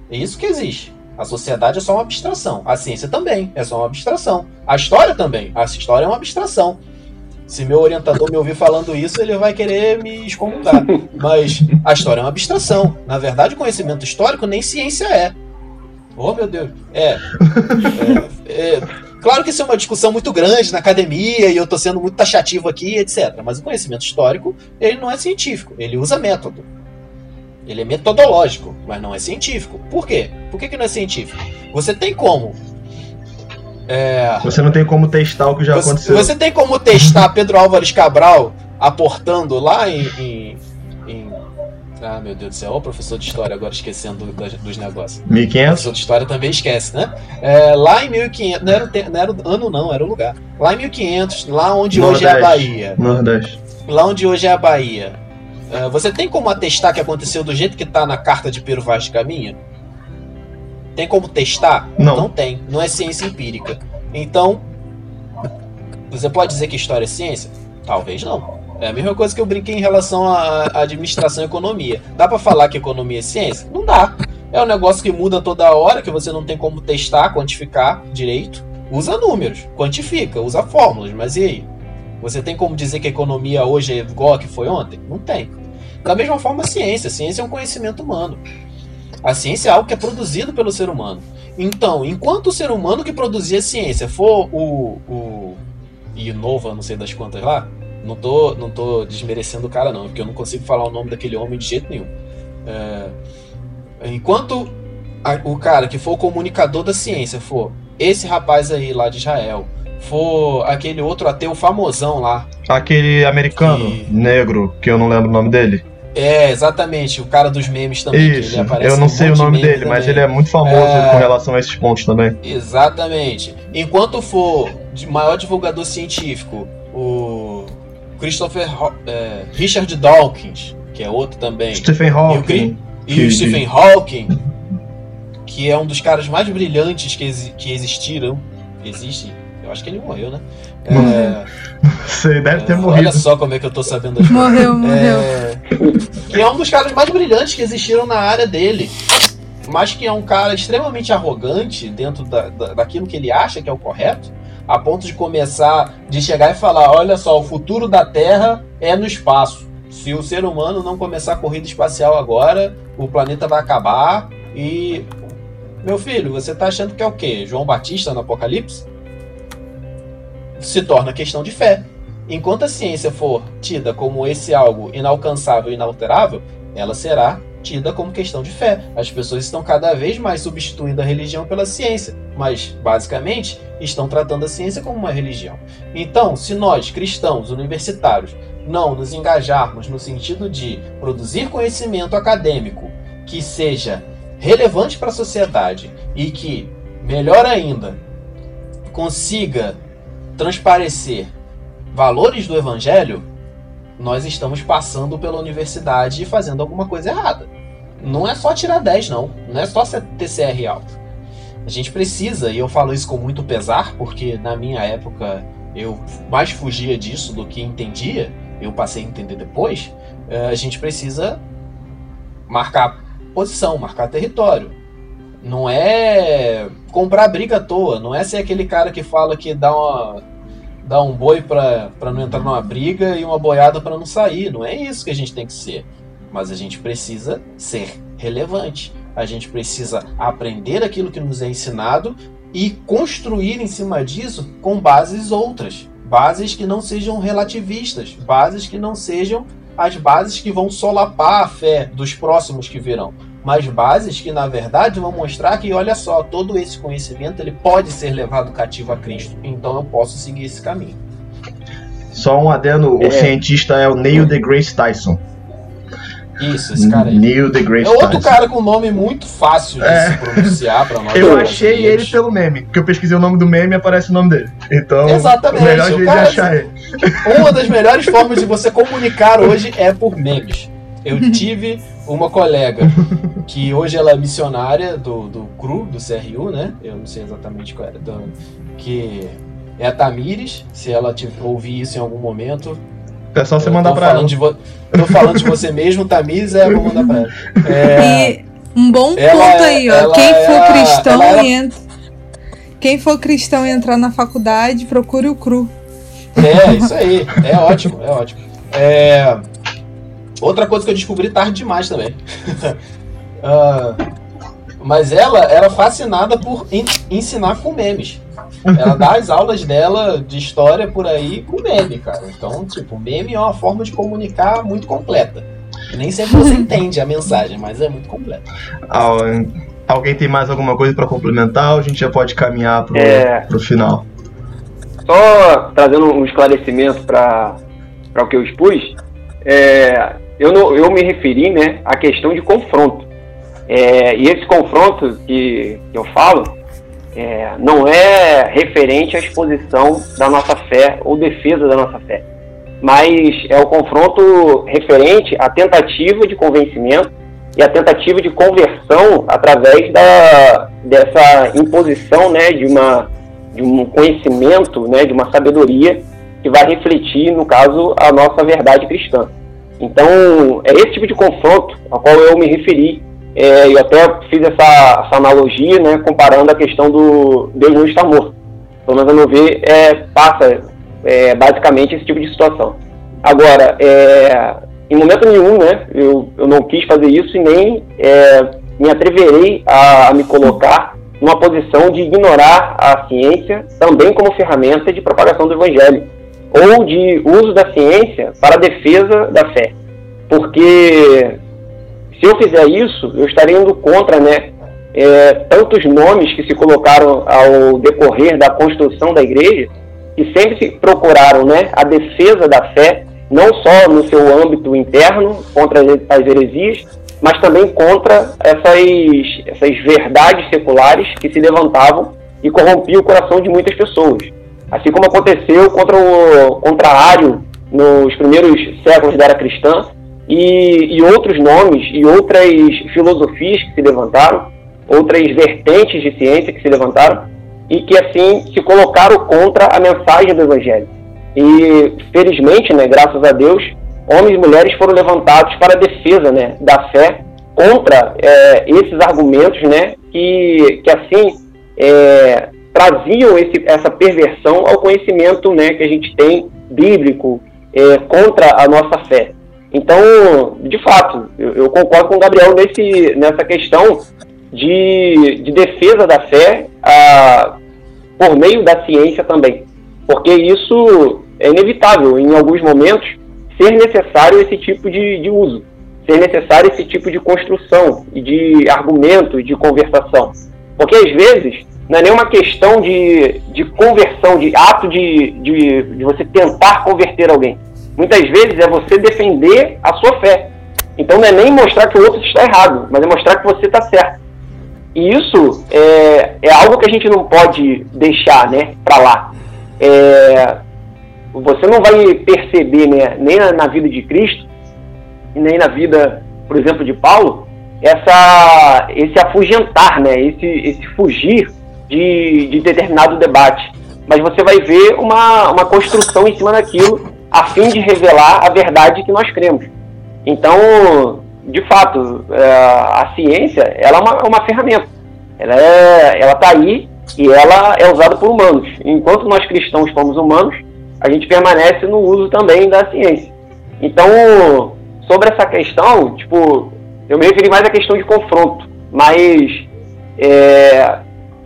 S1: É isso que existe. A sociedade é só uma abstração. A ciência também é só uma abstração. A história também. A história é uma abstração. Se meu orientador me ouvir falando isso, ele vai querer me excomungar. Mas a história é uma abstração. Na verdade, conhecimento histórico nem ciência é. Oh, meu Deus. É. é, é claro que isso é uma discussão muito grande na academia e eu estou sendo muito taxativo aqui, etc. Mas o conhecimento histórico, ele não é científico. Ele usa método. Ele é metodológico, mas não é científico. Por quê? Por que, que não é científico? Você tem como
S3: é... Você não tem como testar o que já
S1: você,
S3: aconteceu.
S1: Você tem como testar Pedro Álvares Cabral aportando lá em, em, em... Ah, meu Deus do céu, o professor de história agora esquecendo dos negócios.
S3: 1500? O
S1: professor de história também esquece, né? É, lá em 1500, não era, não era o ano não, era o lugar. Lá em 1500, lá onde Nordeste. hoje é a Bahia.
S3: Nordeste.
S1: Lá onde hoje é a Bahia. É, você tem como atestar que aconteceu do jeito que tá na carta de Pero Vaz de Caminha? Tem como testar?
S3: Não.
S1: Não tem. Não é ciência empírica. Então, você pode dizer que história é ciência? Talvez não. É a mesma coisa que eu brinquei em relação à administração e economia. Dá para falar que economia é ciência? Não dá. É um negócio que muda toda hora, que você não tem como testar, quantificar direito. Usa números, quantifica, usa fórmulas, mas e aí? Você tem como dizer que a economia hoje é igual a que foi ontem? Não tem. Da mesma forma, a ciência. A ciência é um conhecimento humano. A ciência é algo que é produzido pelo ser humano. Então, enquanto o ser humano que produzia ciência for o, o Inova, não sei das quantas lá, não tô, não tô desmerecendo o cara não, porque eu não consigo falar o nome daquele homem de jeito nenhum. É, enquanto a, o cara que for o comunicador da ciência for esse rapaz aí lá de Israel, for aquele outro ateu famosão lá.
S3: Aquele americano que... negro, que eu não lembro o nome dele.
S1: É, exatamente, o cara dos memes também.
S3: Isso, eu não sei o nome dele, também. mas ele é muito famoso é... com relação a esses pontos também.
S1: Exatamente. Enquanto for de maior divulgador científico, o Christopher é, Richard Dawkins, que é outro também.
S3: Stephen Hawking.
S1: E o, e o Stephen Hawking, que é um dos caras mais brilhantes que, que existiram, existe, Eu acho que ele morreu, né?
S3: É, Você deve ter
S1: é,
S3: morrido.
S1: Olha só como é que eu tô sabendo das
S2: Morreu, morreu.
S1: É, que é um dos caras mais brilhantes que existiram na área dele. Mas que é um cara extremamente arrogante dentro da, da, daquilo que ele acha que é o correto, a ponto de começar, de chegar e falar: olha só, o futuro da Terra é no espaço. Se o ser humano não começar a corrida espacial agora, o planeta vai acabar e. Meu filho, você tá achando que é o quê? João Batista no Apocalipse? Se torna questão de fé. Enquanto a ciência for tida como esse algo inalcançável e inalterável, ela será tida como questão de fé. As pessoas estão cada vez mais substituindo a religião pela ciência, mas basicamente estão tratando a ciência como uma religião. Então, se nós, cristãos, universitários, não nos engajarmos no sentido de produzir conhecimento acadêmico que seja relevante para a sociedade e que, melhor ainda, consiga transparecer valores do evangelho, nós estamos passando pela universidade e fazendo alguma coisa errada. Não é só tirar 10, não. Não é só ter CR alto. A gente precisa, e eu falo isso com muito pesar, porque na minha época eu mais fugia disso do que entendia, eu passei a entender depois. Eh, a gente precisa marcar posição, marcar território. Não é comprar briga à toa, não é ser aquele cara que fala que dá uma dar um boi para não entrar numa briga e uma boiada para não sair. Não é isso que a gente tem que ser. Mas a gente precisa ser relevante. A gente precisa aprender aquilo que nos é ensinado e construir em cima disso com bases outras. Bases que não sejam relativistas, bases que não sejam as bases que vão solapar a fé dos próximos que virão, mas bases que na verdade vão mostrar que olha só, todo esse conhecimento ele pode ser levado cativo a Cristo. Então eu posso seguir esse caminho.
S3: Só um adendo, é. o cientista é o Neil deGrasse Tyson.
S1: Isso, esse cara aí.
S3: Neil deGrasse
S1: É outro Tyson. cara com nome muito fácil de é. se pronunciar pra nós.
S3: Eu achei ele pelo meme, porque eu pesquisei o nome do meme e aparece o nome dele. Então,
S1: Exatamente. o
S3: melhor jeito de achar ele.
S1: Uma das melhores formas de você comunicar hoje é por memes. Eu tive uma colega que hoje ela é missionária do, do CRU, do CRU, né? Eu não sei exatamente qual era. Do, que é a Tamires. Se ela te, ouvir isso em algum momento,
S3: é só você mandar pra ela.
S1: De vo... Tô falando de você mesmo, Tamires, é, vou mandar pra ela.
S2: É... E um bom ela, ponto aí, ó. Quem é for cristão era... e entra... Quem for cristão e entrar na faculdade, procure o CRU.
S1: É, isso aí. É ótimo, é ótimo. É... Outra coisa que eu descobri tarde demais também. uh, mas ela era fascinada por ensinar com memes. Ela dá as aulas dela de história por aí com meme, cara. Então, tipo, meme é uma forma de comunicar muito completa. Nem sempre você entende a mensagem, mas é muito completa.
S3: Alguém tem mais alguma coisa para complementar ou a gente já pode caminhar pro, é... pro final?
S4: Só trazendo um esclarecimento para o que eu expus, é, eu, não, eu me referi né, à questão de confronto. É, e esse confronto que eu falo é, não é referente à exposição da nossa fé ou defesa da nossa fé, mas é o confronto referente à tentativa de convencimento e à tentativa de conversão através da, dessa imposição né, de, uma, de um conhecimento, né, de uma sabedoria que vai refletir, no caso, a nossa verdade cristã. Então, é esse tipo de confronto ao qual eu me referi é, eu até fiz essa, essa, analogia, né, comparando a questão do Deus não está morto. Pelo menos a meu ver, é, passa é, basicamente esse tipo de situação. Agora, é, em momento nenhum, né, eu, eu não quis fazer isso e nem é, me atreverei a, a me colocar numa posição de ignorar a ciência também como ferramenta de propagação do evangelho ou de uso da ciência para a defesa da fé. Porque se eu fizer isso, eu estarei indo contra né, é, tantos nomes que se colocaram ao decorrer da construção da igreja, que sempre se procuraram né, a defesa da fé, não só no seu âmbito interno, contra as heresias, mas também contra essas, essas verdades seculares que se levantavam e corrompiam o coração de muitas pessoas. Assim como aconteceu contra o contra nos primeiros séculos da era cristã, e, e outros nomes e outras filosofias que se levantaram, outras vertentes de ciência que se levantaram, e que assim se colocaram contra a mensagem do Evangelho. E felizmente, né, graças a Deus, homens e mulheres foram levantados para a defesa né, da fé contra é, esses argumentos né, que, que assim é, traziam esse, essa perversão ao conhecimento né, que a gente tem bíblico é, contra a nossa fé. Então, de fato, eu, eu, concordo com o Gabriel nesse, nessa questão de, de defesa da fé a, por meio da ciência também. Porque isso é inevitável, em alguns momentos, ser necessário esse tipo de, de uso, ser necessário esse tipo de construção de argumento, de conversação. Porque às vezes não é nenhuma questão de, de conversão, de ato de, de, de você tentar converter alguém. Muitas vezes é você defender a sua fé. Então não é nem mostrar que o outro está errado, mas é mostrar que você está certo. E isso é, é algo que a gente não pode deixar né, para lá. É, você não vai perceber né, nem na vida de Cristo, nem na vida, por exemplo, de Paulo, essa, esse afugentar, né, esse, esse fugir de, de determinado debate. Mas você vai ver uma, uma construção em cima daquilo a fim de revelar a verdade que nós cremos. Então, de fato, é, a ciência ela é uma, uma ferramenta. Ela é, ela está aí e ela é usada por humanos. Enquanto nós cristãos somos humanos, a gente permanece no uso também da ciência. Então, sobre essa questão, tipo, eu me referi mais à questão de confronto, mas é,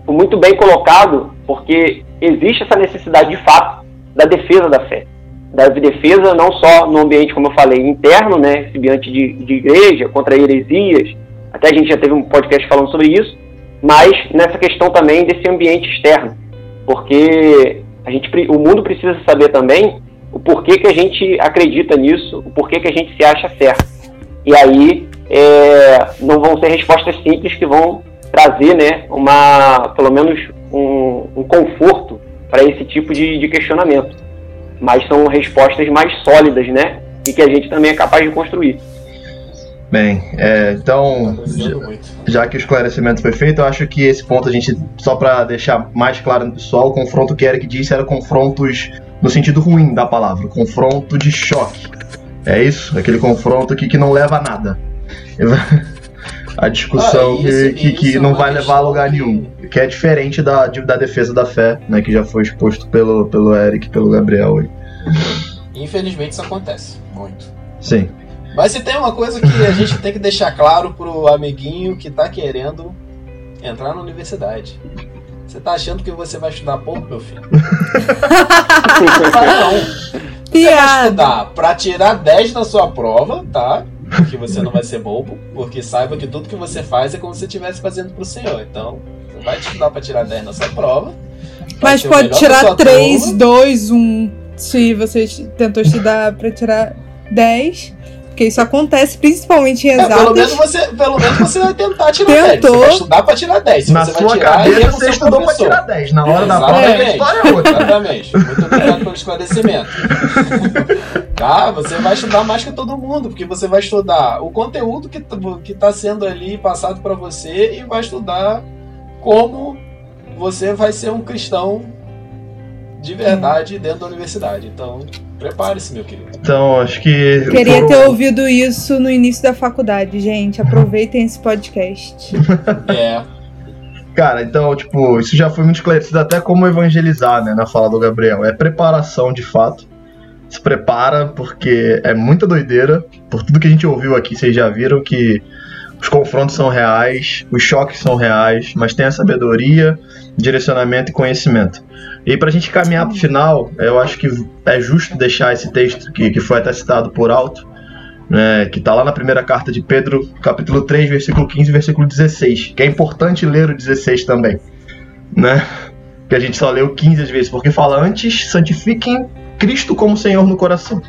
S4: muito bem colocado, porque existe essa necessidade de fato da defesa da fé da defesa não só no ambiente, como eu falei, interno, né, ambiente de, de igreja, contra heresias, até a gente já teve um podcast falando sobre isso, mas nessa questão também desse ambiente externo, porque a gente, o mundo precisa saber também o porquê que a gente acredita nisso, o porquê que a gente se acha certo. E aí é, não vão ser respostas simples que vão trazer, né, uma, pelo menos um, um conforto para esse tipo de, de questionamento mas são respostas mais sólidas, né? E que a gente também é capaz de construir.
S3: Bem, é, então, já, já, que o esclarecimento foi feito, eu acho que esse ponto a gente, só para deixar mais claro no pessoal, o confronto que Eric disse era confrontos no sentido ruim da palavra, confronto de choque. É isso? Aquele confronto que, que não leva a nada. A discussão ah, isso, que, que, que é não vai levar a lugar nenhum. Que é diferente da, de, da defesa da fé, né? Que já foi exposto pelo, pelo Eric e pelo Gabriel aí.
S1: Infelizmente isso acontece muito.
S3: Sim.
S1: Mas se tem uma coisa que a gente tem que deixar claro pro amiguinho que tá querendo entrar na universidade. Você tá achando que você vai estudar pouco, meu filho? não. Você vai estudar pra tirar 10 na sua prova, tá? Que você não vai ser bobo, porque saiba que tudo que você faz é como se você estivesse fazendo pro Senhor. Então, você vai estudar pra tirar 10 na sua prova.
S2: Mas pode tirar 3, 2, 1 se você tentou estudar para tirar 10. Porque isso acontece principalmente em exatas. É,
S1: pelo, menos você, pelo menos você vai tentar tirar Tentou. 10. Você vai estudar para tirar 10. Se
S3: Na
S1: você
S3: sua
S1: tirar,
S3: cabeça você estudou para tirar 10. Na hora da prova a história é outra.
S1: Exatamente. Muito obrigado pelo esclarecimento. tá? Você vai estudar mais que todo mundo, porque você vai estudar o conteúdo que, que tá sendo ali passado para você e vai estudar como você vai ser um cristão de verdade dentro da universidade. Então, prepare-se, meu querido.
S3: Então, acho que.
S2: Queria ter ouvido isso no início da faculdade, gente. Aproveitem esse podcast.
S1: é.
S3: Cara, então, tipo, isso já foi muito esclarecido até como evangelizar, né, na fala do Gabriel. É preparação de fato. Se prepara, porque é muita doideira. Por tudo que a gente ouviu aqui, vocês já viram que os confrontos são reais, os choques são reais, mas tem a sabedoria, direcionamento e conhecimento. E para a gente caminhar para o final, eu acho que é justo deixar esse texto que, que foi até citado por alto, né, que está lá na primeira carta de Pedro, capítulo 3, versículo 15 e versículo 16, que é importante ler o 16 também, né? Que a gente só leu 15 às vezes, porque fala antes, santifiquem Cristo como Senhor no coração.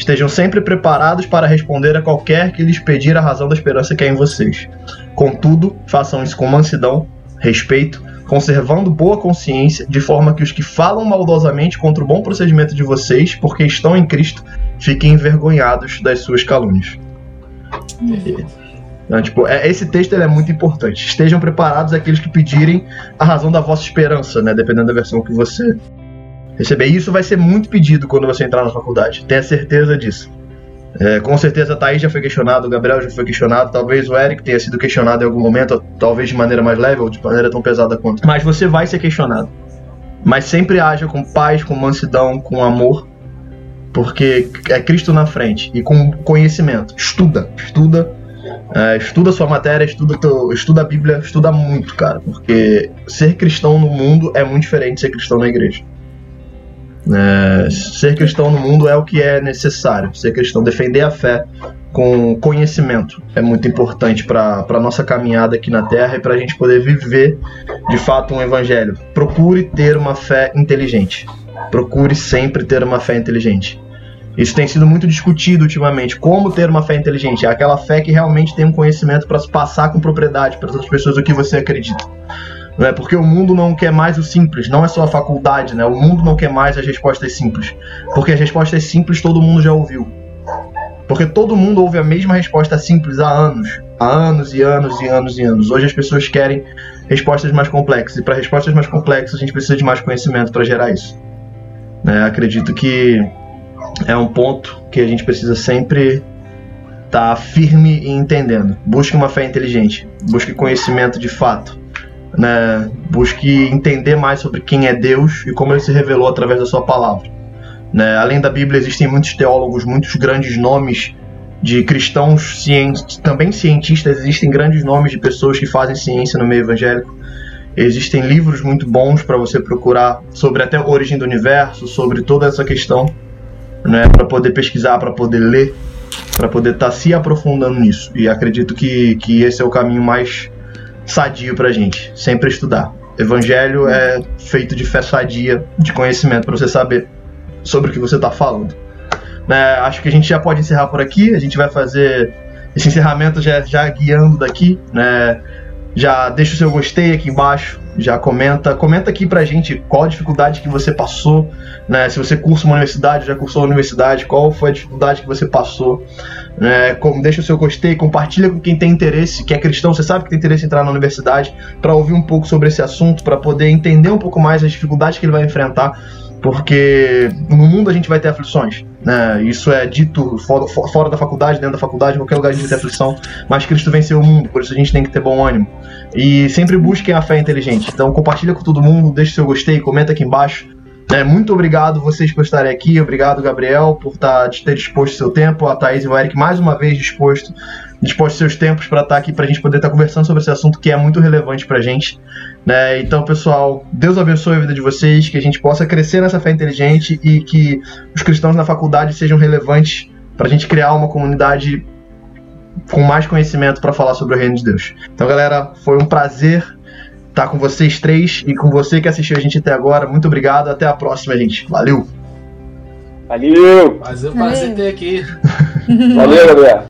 S3: Estejam sempre preparados para responder a qualquer que lhes pedir a razão da esperança que é em vocês. Contudo, façam isso com mansidão, respeito, conservando boa consciência, de forma que os que falam maldosamente contra o bom procedimento de vocês, porque estão em Cristo, fiquem envergonhados das suas calúnias. Né? Tipo, é, esse texto é muito importante. Estejam preparados aqueles que pedirem a razão da vossa esperança, né? Dependendo da versão que você receber. Isso vai ser muito pedido quando você entrar na faculdade. Tenha certeza disso. É, com certeza a Thaís já foi questionado, o Gabriel já foi questionado, talvez o Eric tenha sido questionado em algum momento, talvez de maneira mais leve ou de maneira tão pesada quanto. Mas você vai ser questionado. Mas sempre haja com paz, com mansidão, com amor, porque é Cristo na frente e com conhecimento. Estuda, estuda, é, estuda sua matéria, estuda, teu, estuda a Bíblia, estuda muito, cara, porque ser cristão no mundo é muito diferente de ser cristão na igreja. É, ser cristão no mundo é o que é necessário. Ser cristão, defender a fé com conhecimento é muito importante para a nossa caminhada aqui na Terra e para a gente poder viver de fato um evangelho. Procure ter uma fé inteligente. Procure sempre ter uma fé inteligente. Isso tem sido muito discutido ultimamente. Como ter uma fé inteligente? É aquela fé que realmente tem um conhecimento para se passar com propriedade para as outras pessoas o que você acredita. Não é porque o mundo não quer mais o simples, não é só a faculdade, né? O mundo não quer mais as respostas simples. Porque as respostas simples todo mundo já ouviu. Porque todo mundo ouve a mesma resposta simples há anos. Há anos e anos e anos e anos. Hoje as pessoas querem respostas mais complexas. E para respostas mais complexas a gente precisa de mais conhecimento para gerar isso. Né? Acredito que é um ponto que a gente precisa sempre estar tá firme e entendendo. Busque uma fé inteligente. Busque conhecimento de fato né, busque entender mais sobre quem é Deus e como ele se revelou através da sua palavra. Né? Além da Bíblia, existem muitos teólogos, muitos grandes nomes de cristãos, também cientistas, existem grandes nomes de pessoas que fazem ciência no meio evangélico. Existem livros muito bons para você procurar sobre até a origem do universo, sobre toda essa questão, né, para poder pesquisar, para poder ler, para poder estar tá se aprofundando nisso. E acredito que, que esse é o caminho mais sadio pra gente, sempre estudar. Evangelho é feito de fé sadia, de conhecimento, para você saber sobre o que você está falando. É, acho que a gente já pode encerrar por aqui, a gente vai fazer esse encerramento já, já guiando daqui, né? Já deixa o seu gostei aqui embaixo, já comenta, comenta aqui pra gente qual a dificuldade que você passou, né? Se você cursa uma universidade, já cursou a universidade, qual foi a dificuldade que você passou, né? Deixa o seu gostei, compartilha com quem tem interesse, que é cristão, você sabe que tem interesse em entrar na universidade, para ouvir um pouco sobre esse assunto, para poder entender um pouco mais as dificuldades que ele vai enfrentar porque no mundo a gente vai ter aflições, né? Isso é dito fora, fora, da faculdade, dentro da faculdade, em qualquer lugar a gente vai ter aflição, mas Cristo venceu o mundo, por isso a gente tem que ter bom ânimo. E sempre busquem a fé inteligente. Então compartilha com todo mundo, deixe seu gostei, comenta aqui embaixo. É, muito obrigado vocês por estarem aqui, obrigado Gabriel por tá, ter disposto seu tempo, a Thaís e o Eric mais uma vez disposto disposto seus tempos para estar tá aqui para a gente poder estar tá conversando sobre esse assunto que é muito relevante para a gente. Né? Então, pessoal, Deus abençoe a vida de vocês, que a gente possa crescer nessa fé inteligente e que os cristãos na faculdade sejam relevantes para a gente criar uma comunidade com mais conhecimento para falar sobre o reino de Deus. Então, galera, foi um prazer estar com vocês três e com você que assistiu a gente até agora. Muito obrigado, até a próxima, gente. Valeu!
S4: Valeu!
S1: Prazer, prazer ter aqui.
S4: Valeu, Gabriel.